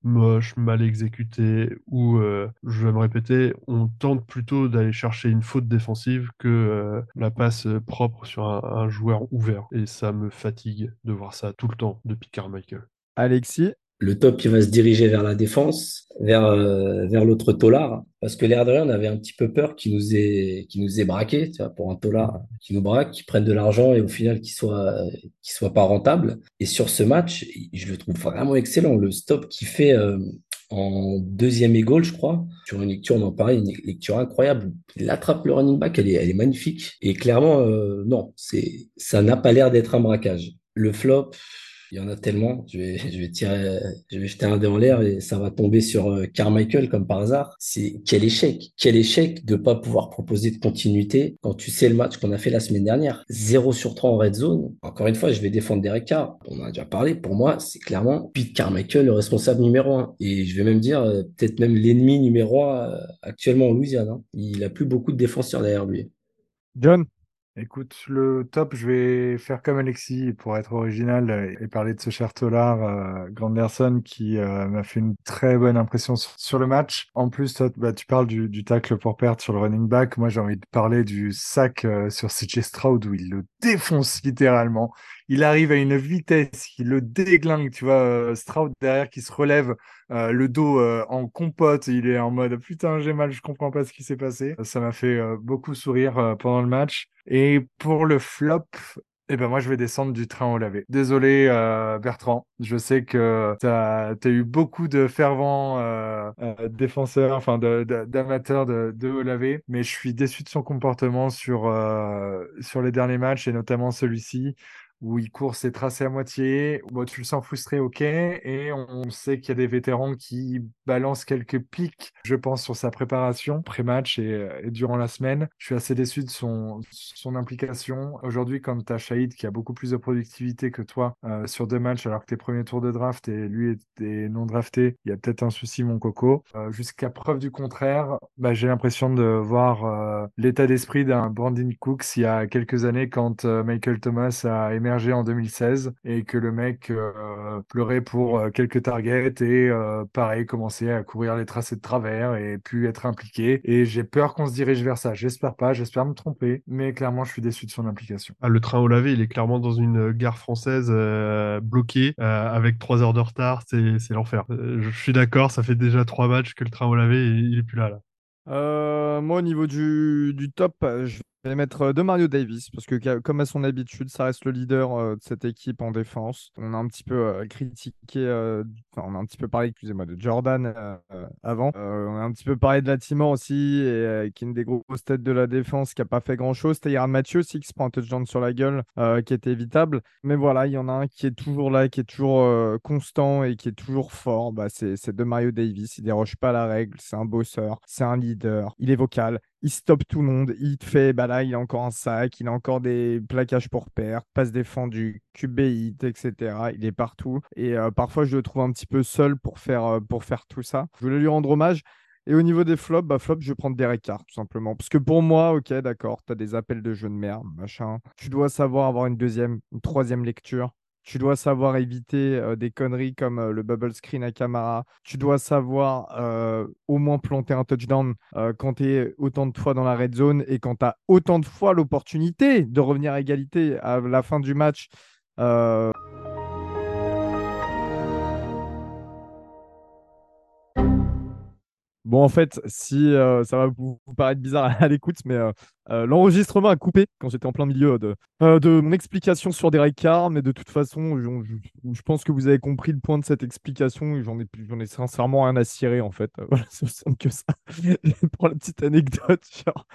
moche, mal exécuté, ou, euh, je vais me répéter, on tente plutôt d'aller chercher une faute défensive que euh, la passe euh, propre sur un, un joueur ouvert. Et ça me fatigue de voir ça tout le temps depuis Carmichael. Alexis, Le top, il va se diriger vers la défense, vers, euh, vers l'autre tolard. Parce que l'air de rien, on avait un petit peu peur qu'il nous ait, qu'il nous ait braqué, tu vois, pour un tolard qui nous braque, qui prenne de l'argent et au final qui soit, qui soit pas rentable. Et sur ce match, je le trouve vraiment excellent. Le stop qu'il fait euh, en deuxième et je crois, sur une lecture, on en parlait, une lecture incroyable. Il attrape le running back, elle est, elle est magnifique. Et clairement, euh, non, c'est, ça n'a pas l'air d'être un braquage. Le flop, il y en a tellement. Je vais, je vais tirer, je vais jeter un dé en l'air et ça va tomber sur euh, Carmichael comme par hasard. C'est quel échec, quel échec de pas pouvoir proposer de continuité quand tu sais le match qu'on a fait la semaine dernière. 0 sur 3 en red zone. Encore une fois, je vais défendre Derek Carr. On en a déjà parlé. Pour moi, c'est clairement Pete Carmichael le responsable numéro un. Et je vais même dire euh, peut-être même l'ennemi numéro un euh, actuellement en Louisiane. hein. Il a plus beaucoup de défenseurs derrière lui. John, Écoute, le top, je vais faire comme Alexis pour être original euh, et parler de ce cher Tolar, euh, Granderson, qui euh, m'a fait une très bonne impression sur, le match. En plus, toi, bah, tu parles du, du tacle pour perte sur le running back. Moi, j'ai envie de parler du sac euh, sur CJ Stroud où il le défonce littéralement. Il arrive à une vitesse, il le déglingue, tu vois, euh, Stroud derrière qui se relève, euh, le dos en compote, il est en mode putain j'ai mal, je comprends pas ce qui s'est passé. Ça m'a fait beaucoup sourire pendant le match. Et pour le flop, eh ben moi je vais descendre du train au lavé. Désolé euh, Bertrand, je sais que tu as, eu beaucoup de fervents euh, euh, défenseurs, enfin de- de- d'amateurs de, de haut lavé, mais je suis déçu de son comportement sur, euh, sur les derniers matchs et notamment celui-ci où il court ses tracés à moitié. Bon, tu le sens frustré, ok. Et on sait qu'il y a des vétérans qui balancent quelques pics, je pense, sur sa préparation pré-match et, et durant la semaine. Je suis assez déçu de son, implication. Aujourd'hui, quand tu as Shahid qui a beaucoup plus de productivité que toi euh, sur deux matchs, alors que tes premiers tours de draft et lui est non drafté, il y a peut-être un souci, mon coco. Euh, Jusqu'à preuve du contraire, bah, j'ai l'impression de voir euh, l'état d'esprit d'un Brandon Cooks il y a quelques années quand euh, Michael Thomas a émergé en 2016 et que le mec euh, pleurait pour euh, quelques targets et euh, pareil commençait à courir les tracés de travers et puis être impliqué et j'ai peur qu'on se dirige vers ça j'espère pas j'espère me tromper mais clairement je suis déçu de son implication Ah, le train au lavé, il est clairement dans une gare française euh, bloquée euh, avec trois heures de retard. C'est c'est l'enfer. Euh, je suis d'accord, ça fait déjà trois matchs que le train au lavé, il est plus là. là. Euh, moi, au niveau du, du top, euh, je vais mettre euh, de Mario Davis parce que, comme à son habitude, ça reste le leader euh, de cette équipe en défense. On a un petit peu euh, critiqué, enfin, on a un petit peu parlé, excusez-moi, de Jordan avant. On a un petit peu parlé de Latimer aussi, qui est une des grosses têtes de la défense, qui n'a pas fait grand-chose. C'était Yaron Mathieu aussi qui se prend un touchdown sur la gueule, qui était évitable. Mais voilà, il y en a un qui est toujours là, qui est toujours constant et qui est toujours fort. Bah, c'est de Mario Davis. Il déroge pas la règle. C'est un bosseur. C'est un leader. Il est vocal. Il stoppe tout le monde. Il te fait, bah là, il a encore un sac. Il a encore des plaquages pour perte, passe défendu, QB hit, etc. Il est partout. Et euh, parfois, je le trouve un petit peu seul pour faire, euh, pour faire tout ça. Je voulais lui rendre hommage. Et au niveau des flops, bah flop, je vais prendre Derek Carr, tout simplement. Parce que pour moi, ok, d'accord, tu as des appels de jeu de merde, machin. Tu dois savoir avoir une deuxième, une troisième lecture. Tu dois savoir éviter des conneries comme le bubble screen à Camara. Tu dois savoir au moins planter un touchdown quand tu es autant de fois dans la red zone et quand tu as autant de fois l'opportunité de revenir à égalité à la fin du match. Bon, en fait, si euh, ça va vous, paraître bizarre à l'écoute, mais euh, euh, l'enregistrement a coupé quand j'étais en plein milieu de, mon explication sur Derek Carr, mais de toute façon, je, pense que vous avez compris le point de cette explication. J'en ai, j'en ai sincèrement rien à cirer, en fait. Voilà, c'est simple que ça. Pour la petite anecdote, genre,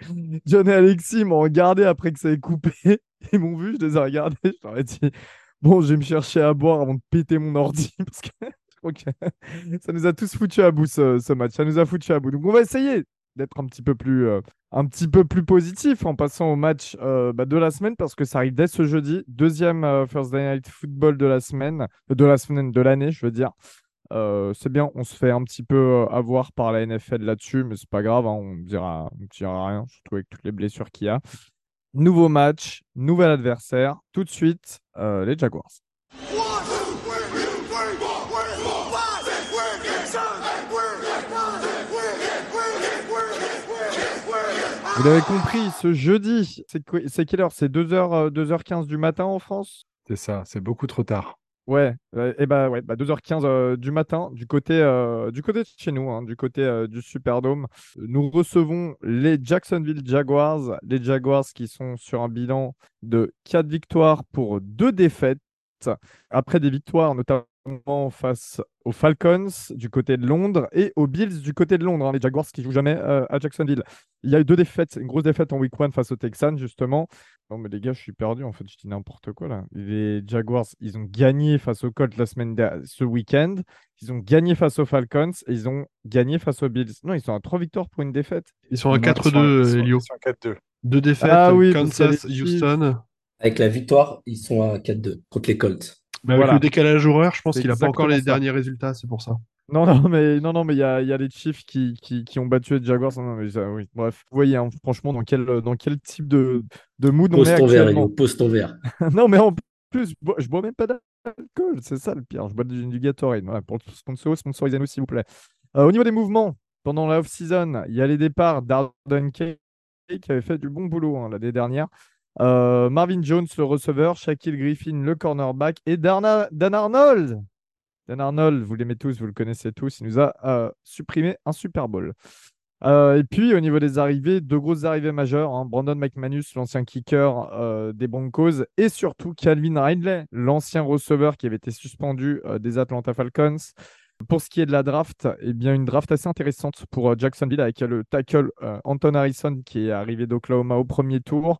John et Alexis m'ont regardé après que ça ait coupé. Ils m'ont vu, je les ai regardés. Je leur ai dit, bon, je vais me chercher à boire avant de péter mon ordi, parce que que ça nous a tous foutu à bout ce, match. Ça nous a foutu à bout. Donc on va essayer d'être un petit peu plus, euh, un petit peu plus positif en passant au match euh, bah, de la semaine parce que ça arrive dès ce jeudi, deuxième euh, Thursday Night Football de la semaine, de la semaine, de l'année, je veux dire. Euh, c'est bien, on se fait un petit peu euh, avoir par la NFL là-dessus, mais c'est pas grave, hein, on ne dira, dira rien, surtout avec toutes les blessures qu'il y a. Nouveau match, nouvel adversaire, tout de suite, les Jaguars. Vous l'avez compris, ce jeudi, c'est quelle heure? C'est 2h, 2h15 du matin en France? C'est ça, c'est beaucoup trop tard. Ouais, et bah ouais, bah 2h15 euh, du matin, du côté, euh, du côté de chez nous, hein, du côté euh, du Superdome. Nous recevons les Jacksonville Jaguars, les Jaguars qui sont sur un bilan de 4 victoires pour 2 défaites, après des victoires notamment face aux Falcons du côté de Londres et aux Bills du côté de Londres, hein, les Jaguars qui jouent jamais euh, à Jacksonville. Il y a eu deux défaites, une grosse défaite en week 1 face aux Texans justement. Non, mais les gars, je suis perdu. En fait, je dis n'importe quoi là. Les Jaguars, ils ont gagné face aux Colts la semaine der- ce week-end. Ils ont gagné face aux Falcons et ils ont gagné face aux Bills. Non, ils sont à trois victoires pour une défaite. Ils sont à Non, ils sont- 4-2, ils sont- Elio. ils sont à 4-2. Deux défaites, Ah oui, Kansas. Houston. Avec la victoire, ils sont à 4-2 contre les Colts. Mais avec Voilà. le décalage horaire, je pense qu'il n'a pas encore les ça. derniers résultats, c'est pour ça. Non, non, mais non, non, mais il y a, y a les Chiefs qui, qui, qui ont battu les Jaguars. Non, mais ça, oui. Bref, vous voyez, hein, franchement, dans quel, dans quel type de, de mood on est actuellement. Pose ton verre. non, mais en plus, je bois, je bois même pas d'alcool. C'est ça le pire. Je bois du, du Gatorade. Voilà, pour le sponsor, sponsorisez-nous, s'il vous plaît. Euh, au niveau des mouvements, pendant la off-season, il y a les départs d'Arden Kay qui avait fait du bon boulot hein, l'année dernière. Euh, Marvin Jones, le receveur, Shaquille Griffin, le cornerback, et Dan Arnold. Dan Arnold, vous l'aimez tous, vous le connaissez tous, il nous a euh, supprimé un Super Bowl. Euh, et puis, au niveau des arrivées, deux grosses arrivées majeures. hein. Brandon McManus, l'ancien kicker des Broncos, et surtout Calvin Ridley, l'ancien receveur qui avait été suspendu des Atlanta Falcons. Pour ce qui est de la draft, eh bien, une draft assez intéressante pour Jacksonville avec le tackle Anton Harrison qui est arrivé d'Oklahoma au premier tour.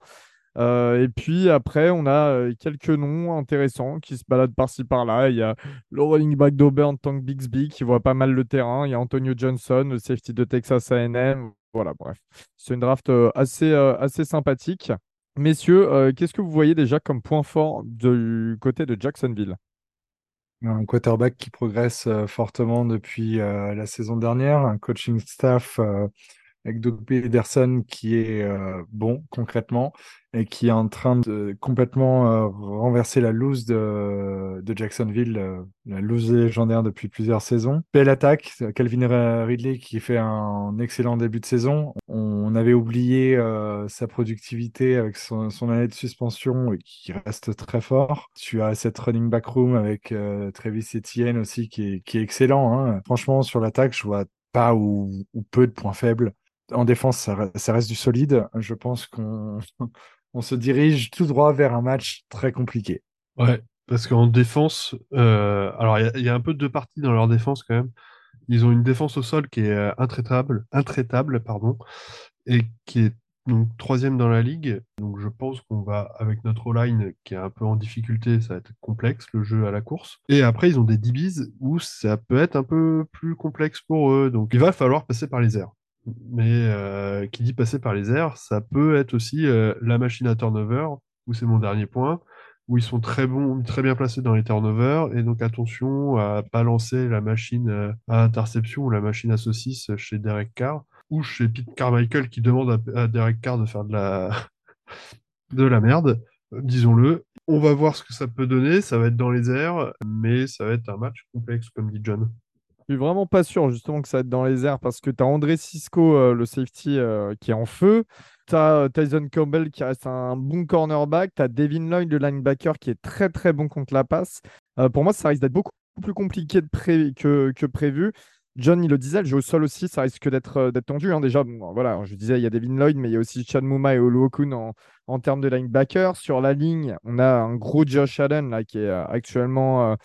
Euh, et puis après, on a euh, quelques noms intéressants qui se baladent par-ci par-là. Il y a le running back d'Auburn, Tank Bixby, qui voit pas mal le terrain. Il y a Antonio Johnson, le safety de Texas A&M. Voilà, bref. C'est une draft euh, assez, sympathique. Messieurs, qu'est-ce que vous voyez déjà comme point fort du côté de Jacksonville? Un quarterback qui progresse fortement depuis la saison dernière, un coaching staff avec Doug Pederson qui est euh, bon concrètement et qui est en train de complètement euh, renverser la loose de, de Jacksonville, euh, la loose légendaire depuis plusieurs saisons. Belle attaque, Calvin Ridley qui fait un excellent début de saison. On avait oublié sa productivité avec son, année de suspension et qui reste très fort. Tu as cette running back room avec Travis Etienne aussi qui est, qui est excellent. hein. Franchement, sur l'attaque, je vois pas ou peu de points faibles. En défense, ça, re- ça reste du solide. Je pense qu'on on se dirige tout droit vers un match très compliqué. Ouais, parce qu'en défense, euh, alors il y, a- un peu de deux parties dans leur défense quand même. Ils ont une défense au sol qui est euh, intraitable, intraitable, pardon, et qui est donc troisième dans la ligue. Donc je pense qu'on va, avec notre O-line qui est un peu en difficulté, ça va être complexe le jeu à la course. Et après, ils ont des DBs où ça peut être un peu plus complexe pour eux. Donc il va falloir passer par les airs. Mais euh, qui dit passer par les airs, ça peut être aussi euh, la machine à turnover, où c'est mon dernier point, où ils sont très bons, très bien placés dans les turnovers. Et donc attention à pas lancer la machine euh, à interception ou la machine à saucisse chez Derek Carr ou chez Pete Carmichael qui demande à, Derek Carr de faire de la, de la merde, disons-le. On va voir ce que ça peut donner, ça va être dans les airs, mais ça va être un match complexe, comme dit John. Je suis vraiment pas sûr justement que ça va être dans les airs parce que tu as André Cisco, euh, le safety, euh, qui est en feu. Tu as Tyson Campbell qui reste un bon cornerback. Tu as Devin Lloyd, le linebacker, qui est très très bon contre la passe. Euh, pour moi, ça risque d'être beaucoup plus compliqué que, prévu. John, il le disait, le jeu au sol aussi, ça risque d'être tendu. hein. Déjà, voilà, je disais, il y a Devin Lloyd, mais il y a aussi Chad Mouma et Oluokun en, en termes de linebacker. Sur la ligne, on a un gros Josh Allen là, qui est euh, actuellement euh,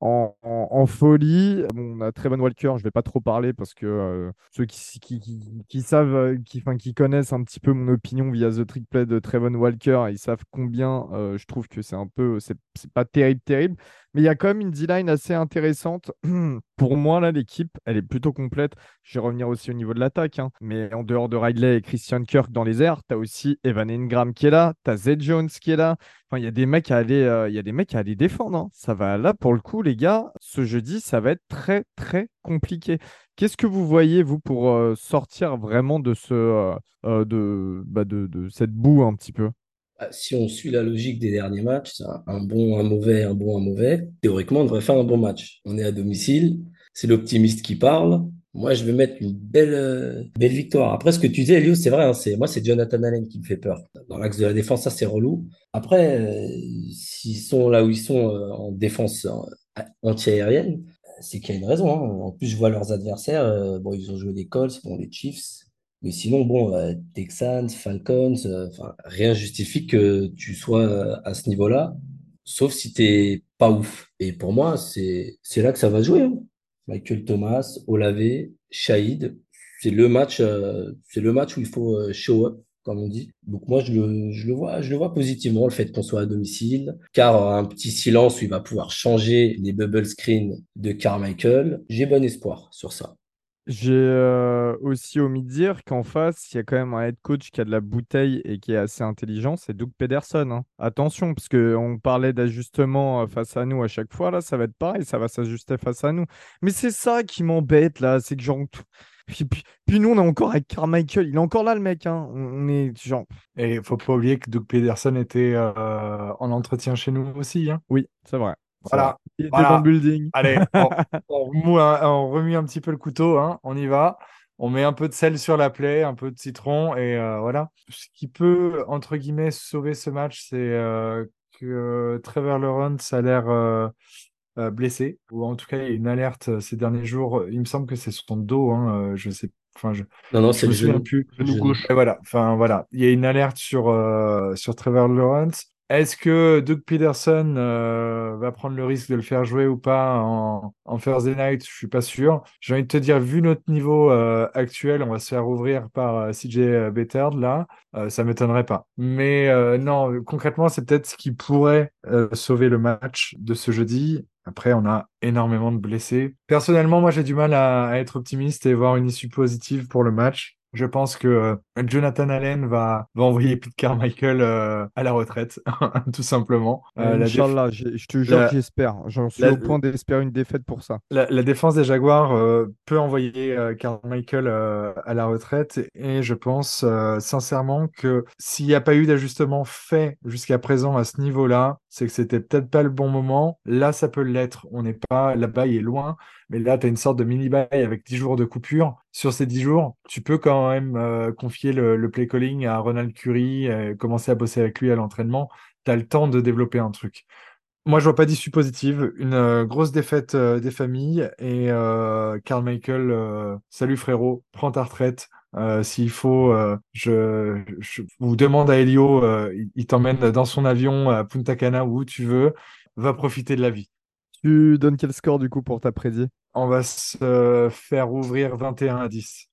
en, folie. Bon, on a Trevon Walker, je vais pas trop parler parce que euh, ceux qui, savent, euh, qui, connaissent un petit peu mon opinion via The Trick Play de Trevon Walker, ils savent combien euh, je trouve que c'est un peu, c'est pas terrible, terrible. Mais il y a quand même une D-line assez intéressante. Pour moi, là, l'équipe, elle est plutôt complète. Je vais revenir aussi au niveau de l'attaque. hein. Mais en dehors de Ridley et Christian Kirk dans les airs, tu as aussi Evan Ingram qui est là, tu as Zed Jones qui est là. Enfin, il y a des mecs à aller, euh, y a des mecs à aller défendre. hein. Ça va là, pour le coup, les gars, ce jeudi, ça va être très, très compliqué. Qu'est-ce que vous voyez, vous, pour euh, sortir vraiment de, ce, euh, bah, de, de cette boue un petit peu? Ah, Si on suit la logique des derniers matchs, un bon, un mauvais, un bon, un mauvais, théoriquement, on devrait faire un bon match. On est à domicile, c'est l'optimiste qui parle. Moi, je vais mettre une belle, euh, belle victoire. Après, ce que tu disais, Elios, c'est vrai, hein, c'est, moi, c'est Jonathan Allen qui me fait peur. Dans l'axe de la défense, ça, c'est relou. Après, euh, s'ils sont là où ils sont euh, en défense anti-aérienne, c'est qu'il y a une raison. hein. En plus, je vois leurs adversaires. bon, ils ont joué les Colts, bon, les Chiefs. Mais sinon, bon, euh, Texans, Falcons, euh, enfin, rien justifie que tu sois euh, à ce niveau-là, sauf si t'es pas ouf. Et pour moi, c'est là que ça va jouer. hein. Michael Thomas, Olave, Shahid, c'est le match, c'est le match où il faut show up, comme on dit. Donc moi, je le, je le vois, je le vois positivement, le fait qu'on soit à domicile, car un petit silence où il va pouvoir changer les bubble screens de Carmichael. J'ai bon espoir sur ça. J'ai euh, aussi omis de dire qu'en face, il y a quand même un head coach qui a de la bouteille et qui est assez intelligent, c'est Doug Pederson. hein. Attention, parce qu'on parlait d'ajustement euh, face à nous à chaque fois, là, ça va être pareil, ça va s'ajuster face à nous. Mais c'est ça qui m'embête, là, c'est que genre... Puis, puis- puis nous, on est encore avec Carmichael, il est encore là, le mec, hein. On est genre... Et il faut pas oublier que Doug Pederson était euh, en entretien chez nous aussi. hein. Oui, c'est vrai. Voilà. Il était Voilà. dans le building. Allez, on, on remue un- on remue un petit peu le couteau, hein, on y va. On met un peu de sel sur la plaie, un peu de citron, et euh, voilà. Ce qui peut, entre guillemets, sauver ce match, c'est euh, que Trevor Lawrence a l'air euh, euh, blessé, ou en tout cas, il y a une alerte ces derniers jours. Il me semble que c'est son dos, hein, je sais, enfin, je, Non, non, c'est le genou. plus. Genou Genou. gauche. Et voilà, enfin voilà, il y a une alerte sur, euh, sur Trevor Lawrence. Est-ce que Doug Peterson euh, va prendre le risque de le faire jouer ou pas en, Thursday night? Je suis pas sûr. J'ai envie de te dire, vu notre niveau euh, actuel, on va se faire ouvrir par euh, CJ Beathard là. Ça m'étonnerait pas. Mais non, concrètement, c'est peut-être ce qui pourrait sauver le match de ce jeudi. Après, on a énormément de blessés. Personnellement, moi, j'ai du mal à être optimiste et voir une issue positive pour le match. Je pense que euh, Jonathan Allen va, va envoyer Pete Carmichael euh, à la retraite, tout simplement. Euh, la, Inch'Allah, je te jure j'espère. J'en suis la- au point d'espérer une défaite pour ça. la- la défense des Jaguars euh, peut envoyer Carmichael à la retraite et je pense sincèrement que s'il n'y a pas eu d'ajustement fait jusqu'à présent à ce niveau-là, c'est que c'était peut-être pas le bon moment. Là, ça peut l'être. On n'est pas là-bas, il est loin. Mais là, tu as une sorte de mini-bail avec 10 jours de coupure. Sur ces 10 jours, tu peux quand même euh, confier le, play calling à Ronald Curry, euh, commencer à bosser avec lui à l'entraînement. Tu as le temps de développer un truc. Moi, je vois pas d'issue positive. Une euh, grosse défaite des familles. Et Carl Michael, salut frérot, prends ta retraite. Euh, S'il faut, euh, je, je vous demande à Elio, euh, il, il t'emmène dans son avion à Punta Cana ou où tu veux. Va profiter de la vie. Tu donnes quel score du coup pour ta prédit? On va se faire ouvrir 21 à 10.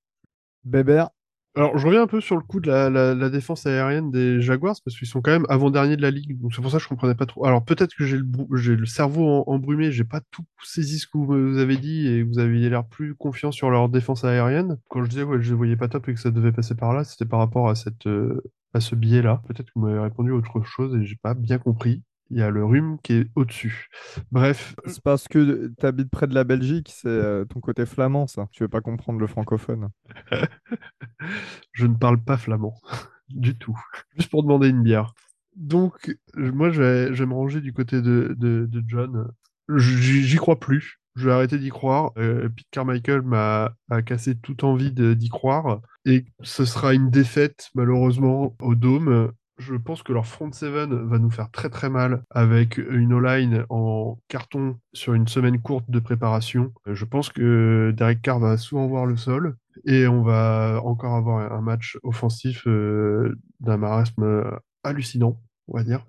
Bébert? Alors, je reviens un peu sur le coup de la, défense aérienne des Jaguars, parce qu'ils sont quand même avant-dernier de la ligue. Donc, c'est pour ça que je comprenais pas trop. Alors, peut-être que j'ai le, cerveau embrumé, j'ai pas tout saisi ce que vous avez dit, et vous aviez l'air plus confiant sur leur défense aérienne. Quand je disais, ouais, je les voyais pas top et que ça devait passer par là, c'était par rapport à euh, à ce biais-là. Peut-être que vous m'avez répondu autre chose et j'ai pas bien compris. Il y a le rhume qui est au-dessus. Bref, C'est parce que tu habites près de la Belgique, c'est euh, ton côté flamand, ça. Tu veux pas comprendre le francophone. Je ne parle pas flamand du tout, juste pour demander une bière. Donc, moi, je vais, je vais me ranger du côté de, de, de John. J'y crois plus. Je vais arrêter d'y croire. Euh, Pete Carmichael m'a cassé toute envie d'y croire. Et ce sera une défaite, malheureusement, au Dôme. Je pense que leur front seven va nous faire très très mal avec une O-line en carton sur une semaine courte de préparation. Euh, Je pense que Derek Carr va souvent voir le sol et on va encore avoir un match offensif euh, d'un marasme euh, hallucinant, on va dire.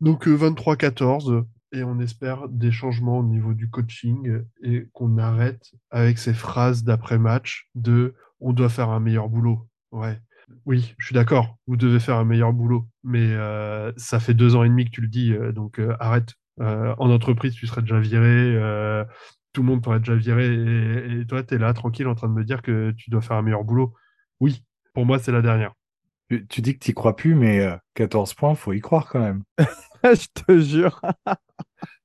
Donc euh, 23-14 et on espère des changements au niveau du coaching et qu'on arrête avec ces phrases d'après-match de on doit faire un meilleur boulot. Ouais. Oui, je suis d'accord, vous devez faire un meilleur boulot, mais euh, ça fait deux ans et demi que tu le dis, euh, donc euh, arrête. Euh, en entreprise, tu serais déjà viré, euh, tout le monde t'aurait déjà viré, et, et toi, tu es là, tranquille, en train de me dire que tu dois faire un meilleur boulot. Oui, pour moi, c'est la dernière. Tu, tu dis que tu crois plus, mais euh, 14 points, faut y croire quand même. je te jure.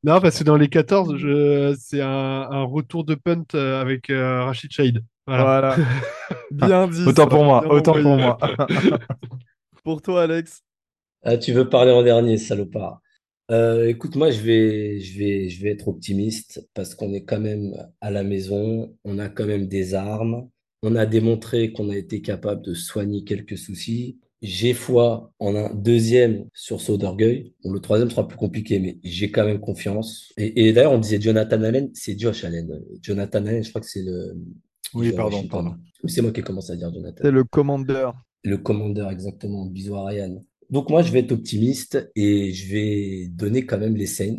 Non, parce que dans les 14, je... c'est un, un retour de punt avec euh, Rachid Shade. Voilà. Voilà. Bien dit. Autant pour moi, Bien autant pour moi. Pour toi, Alex. Ah, tu veux parler en dernier, salopard. Euh, écoute, moi, je vais, je vais, je vais être optimiste parce qu'on est quand même à la maison, on a quand même des armes, on a démontré qu'on a été capable de soigner quelques soucis. J'ai foi en un deuxième sursaut d'orgueil. Bon, le troisième sera plus compliqué, mais j'ai quand même confiance. Et, et d'ailleurs, on disait Jonathan Allen, c'est Josh Allen. Jonathan Allen, je crois que c'est le. Oui, pardon, pardon. C'est moi qui ai commencé à dire Jonathan. C'est le commandeur. Le commandeur, exactement. Bisous à Ryan. Donc moi, je vais être optimiste et je vais donner quand même les Saints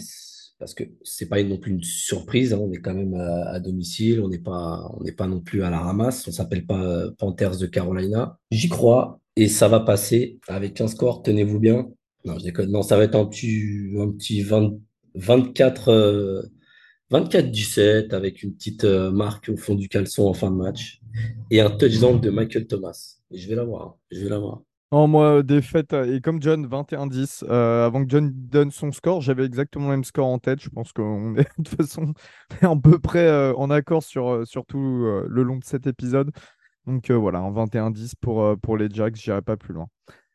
parce que c'est pas non plus une surprise. hein. On est quand même à, à domicile, on n'est pas, on n'est pas non plus à la ramasse. On s'appelle pas euh, Panthers de Carolina. J'y crois et ça va passer avec un score. Tenez-vous bien. Non, je déconne. Non, ça va être un petit, un petit 20 24, euh, 24-17 avec une petite euh, marque au fond du caleçon en fin de match et un touchdown de Michael Thomas. Je vais l'avoir. Je vais l'avoir. Non, moi, euh, défaite, euh, et comme John, 21-10. Euh, avant que John donne son score, j'avais exactement le même score en tête. Je pense qu'on est de toute façon à peu près en accord sur, sur tout le long de cet épisode. Donc voilà, un 21-10 pour, pour les Jacks, j'irai pas plus loin.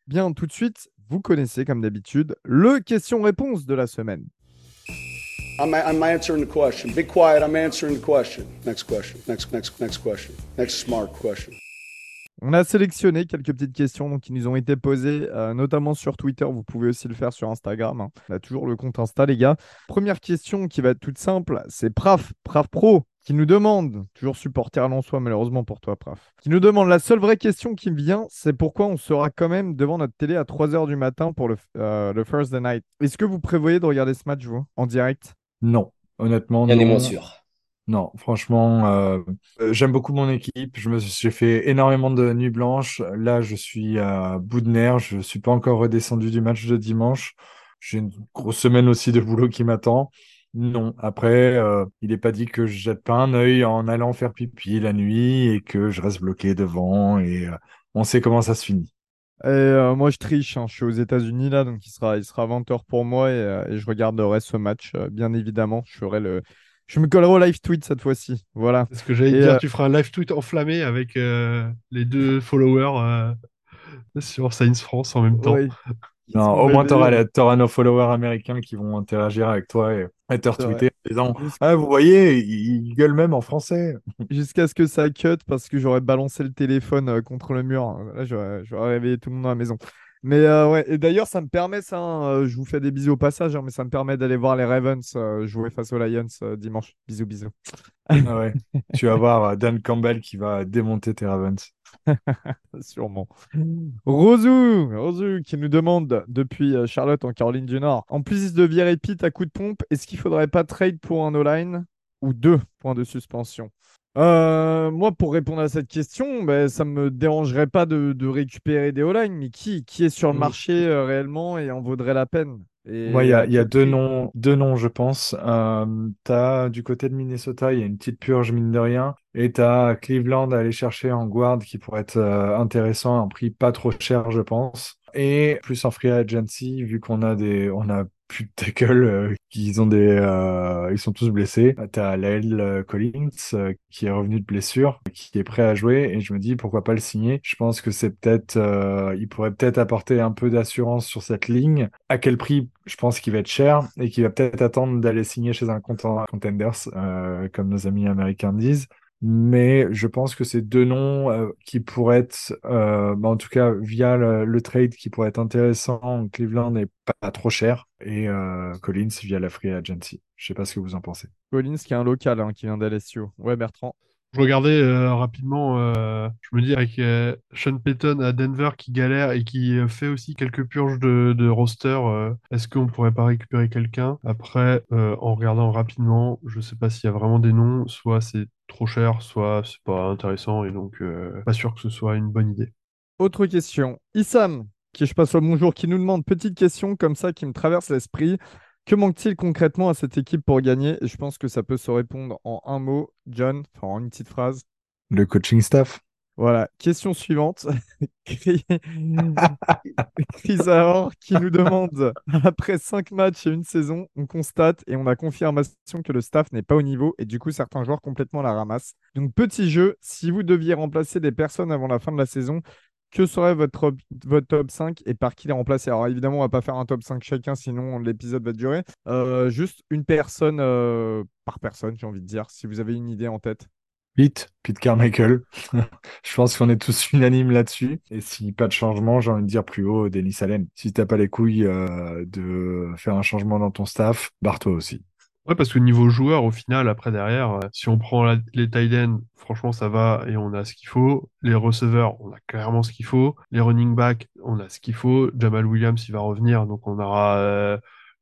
Bien, tout de suite, vous connaissez comme d'habitude le question-réponse de la semaine. I'm, I'm answering the question. Be quiet. I'm answering the question. Next question. Next, next, next question. Next smart question. On a sélectionné quelques petites questions qui nous ont été posées, euh, notamment sur Twitter. Vous pouvez aussi le faire sur Instagram. hein. On a toujours le compte Insta, les gars. Première question qui va être toute simple, c'est Praf, Praf Pro, qui nous demande, toujours supporter soi malheureusement pour toi, Praf, qui nous demande la seule vraie question qui me vient, c'est pourquoi on sera quand même devant notre télé à 3h du matin pour le, euh, le Thursday night. Est-ce que vous prévoyez de regarder ce match, vous, en direct? Non, honnêtement, n'est non. moins sûr. Non, franchement, euh, euh, j'aime beaucoup mon équipe. Je me, j'ai fait énormément de nuits blanches. Là, je suis à bout de nerfs. Je suis pas encore redescendu du match de dimanche. J'ai une grosse semaine aussi de boulot qui m'attend. Non, après, euh, il n'est pas dit que je jette pas un œil en allant faire pipi la nuit et que je reste bloqué devant et euh, on sait comment ça se finit. Et euh, moi, je triche. hein. Je suis aux États-Unis là, donc il sera, il sera 20h pour moi et, euh, et je regarderai ce match, euh, bien évidemment. Je ferai le, je me collerai au live tweet cette fois-ci. Voilà. C'est ce que j'allais dire, tu feras un live tweet enflammé avec les deux followers sur Science France en même temps. Oui. Non, au moins, tu auras, nos followers américains qui vont interagir avec toi et, et te retweeter en disant Ah, vous voyez, ils, gueulent même en français. Jusqu'à ce que ça cut parce que j'aurais balancé le téléphone euh, contre le mur. Là, j'aurais j'aurais réveillé tout le monde dans la maison. Mais euh, ouais, et d'ailleurs, ça me permet ça. hein, euh, je vous fais des bisous au passage, hein, mais ça me permet d'aller voir les Ravens euh, jouer face aux Lions euh, dimanche. Bisous, bisous. Ah ouais. Tu vas voir Dan Campbell qui va démonter tes Ravens. Sûrement. Rosou, Rosou qui nous demande depuis Charlotte en Caroline du Nord. En plus de virer Pete à coup de pompe, est-ce qu'il faudrait pas trade pour un O-line ou deux points de suspension? Euh, moi, pour répondre à cette question, ben, ça me dérangerait pas de, de récupérer des O-line, mais qui, qui est sur le marché euh, réellement et en vaudrait la peine? Il y a, y deux noms, deux noms, je pense. Euh, du côté de Minnesota, il y a une petite purge, mine de rien. Et t'as Cleveland à aller chercher en guard qui pourrait être euh, intéressant, à un prix pas trop cher, je pense. Et plus en free agency, vu qu'on a des, on a plus de tackle, euh, qu'ils ont des, euh, ils sont tous blessés. T'as Lael euh, Collins euh, qui est revenu de blessure, qui est prêt à jouer. Et je me dis pourquoi pas le signer? Je pense que c'est peut-être, euh, il pourrait peut-être apporter un peu d'assurance sur cette ligne. À quel prix? Je pense qu'il va être cher et qu'il va peut-être attendre d'aller signer chez un contenders, euh, comme nos amis américains disent. Mais je pense que c'est deux noms euh, qui pourraient être, euh, bah, en tout cas via le, le trade, qui pourraient être intéressants. Cleveland n'est pas trop cher et euh, Collins via la free agency. Je sais pas ce que vous en pensez. Collins qui est un local hein, qui vient d'LSU. Ouais, Bertrand. Je regardais euh, rapidement, euh, je me dis avec euh, Sean Payton à Denver qui galère et qui fait aussi quelques purges de, de roster, euh, est-ce qu'on pourrait pas récupérer quelqu'un? Après, euh, en regardant rapidement, je sais pas s'il y a vraiment des noms, soit c'est trop cher, soit c'est pas intéressant et donc euh, pas sûr que ce soit une bonne idée. Autre question. Issam, qui je passe le bonjour, qui nous demande petite question comme ça qui me traverse l'esprit. Que manque-t-il concrètement à cette équipe pour gagner? Et je pense que ça peut se répondre en un mot, John, enfin en une petite phrase. Le coaching staff. Voilà. Question suivante. Ahor qui nous demande, après cinq matchs et une saison, on constate et on a confirmation que le staff n'est pas au niveau et du coup certains joueurs complètement la ramassent. Donc petit jeu, si vous deviez remplacer des personnes avant la fin de la saison, que serait votre top, votre top 5 et par qui les remplacer? Alors évidemment, on va pas faire un top 5 chacun, sinon l'épisode va durer. Euh, juste une personne euh, par personne, j'ai envie de dire, si vous avez une idée en tête. Pete, Pete Carmichael. Je pense qu'on est tous unanimes là-dessus. Et si pas de changement, j'ai envie de dire plus haut, Denis Allen. Si t'as pas les couilles euh, de faire un changement dans ton staff, barre-toi aussi. Ouais, parce que niveau joueur, au final, après derrière, euh, si on prend les tight ends, franchement, ça va et on a ce qu'il faut. Les receveurs, on a clairement ce qu'il faut. Les running backs, on a ce qu'il faut. Jamal Williams, il va revenir, donc on aura euh,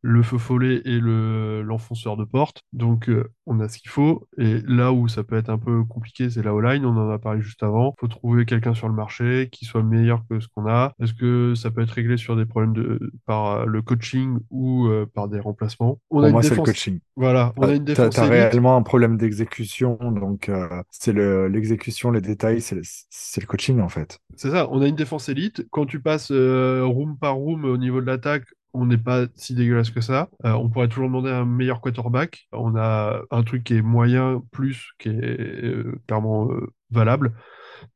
le feu follet et le l'enfonceur de porte. Donc euh, on a ce qu'il faut. Et là où ça peut être un peu compliqué, c'est la O-line. On en a parlé juste avant. Faut trouver quelqu'un sur le marché qui soit meilleur que ce qu'on a. Est-ce que ça peut être réglé sur des problèmes de par euh, le coaching ou euh, par des remplacements? On a Pour une moi, c'est le coaching. voilà, on a une T'as, défense t'as réellement un problème d'exécution, donc euh, c'est le, l'exécution, les détails, c'est le, c'est le coaching en fait. C'est ça, on a une défense élite. Quand tu passes euh, room par room au niveau de l'attaque, on n'est pas si dégueulasse que ça. Euh, on pourrait toujours demander un meilleur quarterback. On a un truc qui est moyen plus, qui est euh, clairement euh, valable.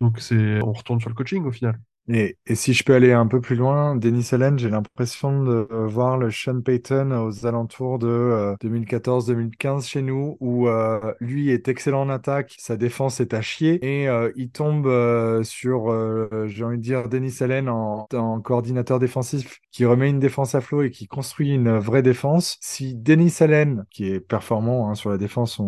Donc c'est, on retourne sur le coaching au final. Et, et si je peux aller un peu plus loin, Denis Allen, j'ai l'impression de voir le Sean Payton aux alentours de euh, 2014-2015 chez nous, où euh, lui est excellent en attaque, sa défense est à chier, et euh, il tombe euh, sur, euh, j'ai envie de dire, Denis Allen en, en coordinateur défensif, qui remet une défense à flot et qui construit une vraie défense. Si Denis Allen, qui est performant hein, sur la défense,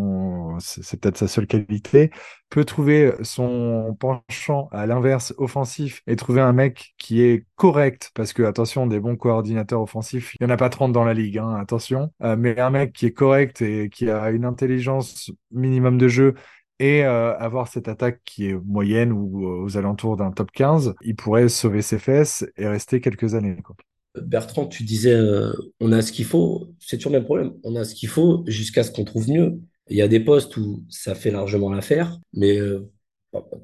c'est peut-être sa seule qualité, peut trouver son penchant à l'inverse offensif et trouver un mec qui est correct, parce que attention, des bons coordinateurs offensifs, il n'y en a pas 30 dans la ligue, hein, attention, Euh, mais un mec qui est correct et qui a une intelligence minimum de jeu et euh, avoir cette attaque qui est moyenne ou euh, aux alentours d'un top 15, il pourrait sauver ses fesses et rester quelques années. quoi. Bertrand, tu disais, on a ce qu'il faut. C'est toujours le même problème. On a ce qu'il faut jusqu'à ce qu'on trouve mieux. Il y a des postes où ça fait largement l'affaire, mais euh,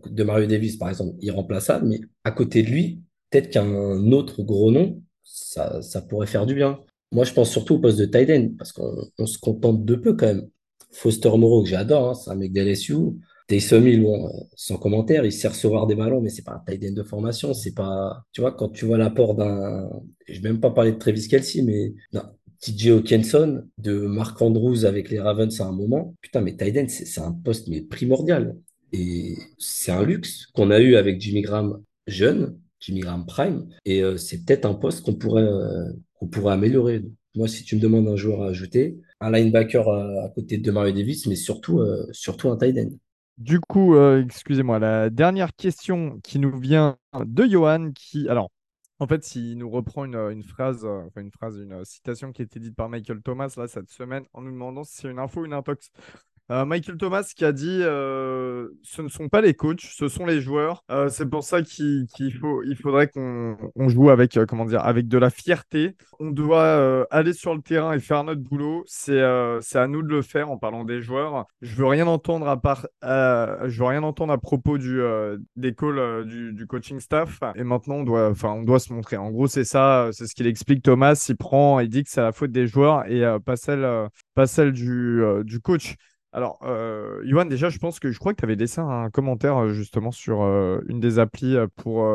de Mario Davis, par exemple, irremplaçable, mais à côté de lui, peut-être qu'un autre gros nom, ça, ça pourrait faire du bien. Moi, je pense surtout au poste de end, parce qu'on on se contente de peu quand même. Foster Moreau, que j'adore, hein, c'est un mec d'LSU. Taysom Hill, sans commentaire, il sait recevoir des ballons, mais c'est pas un tight de formation. C'est pas, tu vois, quand tu vois l'apport d'un, je vais même pas parler de Travis Kelce, mais TJ Hawkinson, de Mark Andrews avec les Ravens à un moment. Putain, mais end, c'est un poste mais primordial. Et c'est un luxe qu'on a eu avec Jimmy Graham jeune, Jimmy Graham prime, et euh, c'est peut-être un poste qu'on pourrait, euh, pourrait améliorer. Moi, si tu me demandes un joueur à ajouter, un linebacker à, côté de Mario Davis, mais surtout, euh, surtout un tight. Du coup, excusez-moi, la dernière question qui nous vient de Johan, qui, alors, en fait, s'il nous reprend une, phrase, euh, enfin une phrase, une citation qui a été dite par Michael Thomas là cette semaine, en nous demandant si c'est une info ou une intox. Euh, Michael Thomas qui a dit euh, ce ne sont pas les coachs, ce sont les joueurs. Euh, c'est pour ça qu'il faut, il faudrait qu'on on joue avec, comment dire, avec de la fierté. On doit aller sur le terrain et faire notre boulot. C'est à nous de le faire en parlant des joueurs. Je veux rien entendre à part, je veux rien entendre à propos du, des calls du, du coaching staff. Et maintenant, on doit, on doit se montrer. En gros, c'est ça, c'est ce qu'il explique. Thomas, il prend, il dit que c'est la faute des joueurs et pas celle, pas celle du, du coach. Alors, euh, Johan, déjà, je pense que je crois que tu avais laissé un commentaire euh, justement sur euh, une des applis euh, pour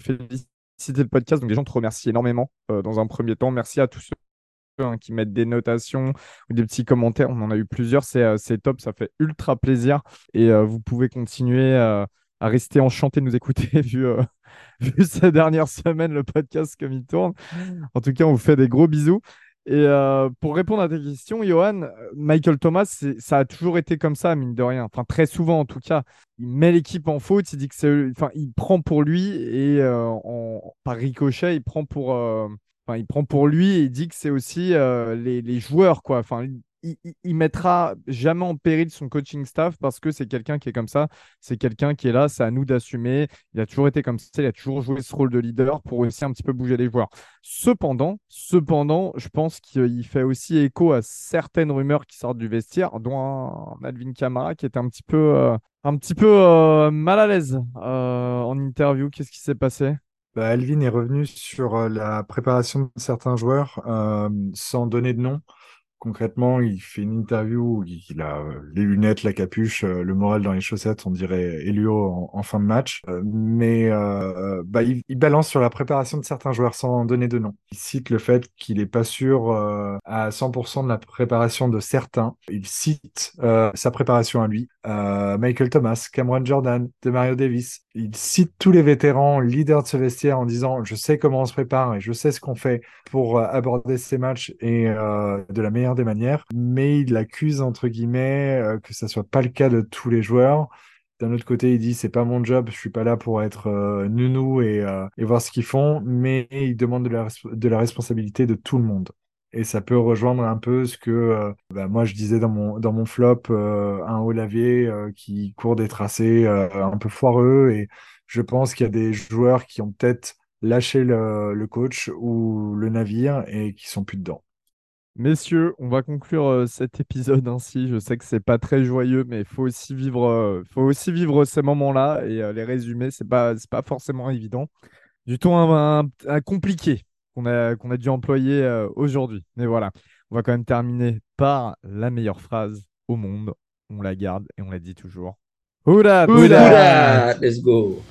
féliciter le podcast. Donc, les gens te remercient énormément dans un premier temps. Merci à tous ceux hein, qui mettent des notations ou des petits commentaires. On en a eu plusieurs. C'est top. Ça fait ultra plaisir. Et vous pouvez continuer à rester enchanté de nous écouter vu, vu ces dernières semaines, le podcast comme il tourne. En tout cas, on vous fait des gros bisous. Et euh, pour répondre à tes questions, Johan, euh, Michael Thomas, ça a toujours été comme ça, mine de rien. Enfin, très souvent en tout cas. Il met l'équipe en faute, il dit que c'est, enfin, il prend pour lui et euh, en, par ricochet, il prend pour, enfin, il prend pour lui et il dit que c'est aussi les, les joueurs, quoi. Enfin, il, il, mettra jamais en péril son coaching staff parce que c'est quelqu'un qui est comme ça, c'est quelqu'un qui est là, c'est à nous d'assumer. Il a toujours été comme ça, il a toujours joué ce rôle de leader pour aussi un petit peu bouger les joueurs. Cependant, cependant, je pense qu'il fait aussi écho à certaines rumeurs qui sortent du vestiaire, dont Alvin Kamara qui était un petit peu, euh, un petit peu euh, mal à l'aise euh, en interview. Qu'est-ce qui s'est passé? Bah, Alvin est revenu sur la préparation de certains joueurs sans donner de nom. Concrètement, il fait une interview où il a euh, les lunettes, la capuche, euh, le moral dans les chaussettes, on dirait Elio en, en fin de match. Euh, mais euh, bah, il, balance sur la préparation de certains joueurs sans donner de nom. Il cite le fait qu'il n'est pas sûr euh, à 100% de la préparation de certains. Il cite sa préparation à lui. Michael Thomas, Cameron Jordan, Demario Davis. Il cite tous les vétérans leaders de ce vestiaire en disant je sais comment on se prépare et je sais ce qu'on fait pour euh, aborder ces matchs et euh, de la meilleure des manières, mais il accuse entre guillemets euh, que ça soit pas le cas de tous les joueurs. D'un autre côté, il dit c'est pas mon job, je suis pas là pour être euh, nounou et, euh, et voir ce qu'ils font, mais il demande de la, de la responsabilité de tout le monde. Et ça peut rejoindre un peu ce que euh, bah, moi je disais dans mon, flop, euh, un haut lavier euh, qui court des tracés un peu foireux. Et je pense qu'il y a des joueurs qui ont peut-être lâché le, coach ou le navire et qui sont plus dedans. Messieurs, on va conclure cet épisode ainsi. Je sais que c'est pas très joyeux, mais il faut aussi vivre, ces moments-là et les résumer, c'est pas, pas forcément évident. Du tout un, un- un compliqué qu'on a, qu'on a dû employer euh, aujourd'hui. Mais voilà, on va quand même terminer par la meilleure phrase au monde. On la garde et on la dit toujours. Who dat? Let's go.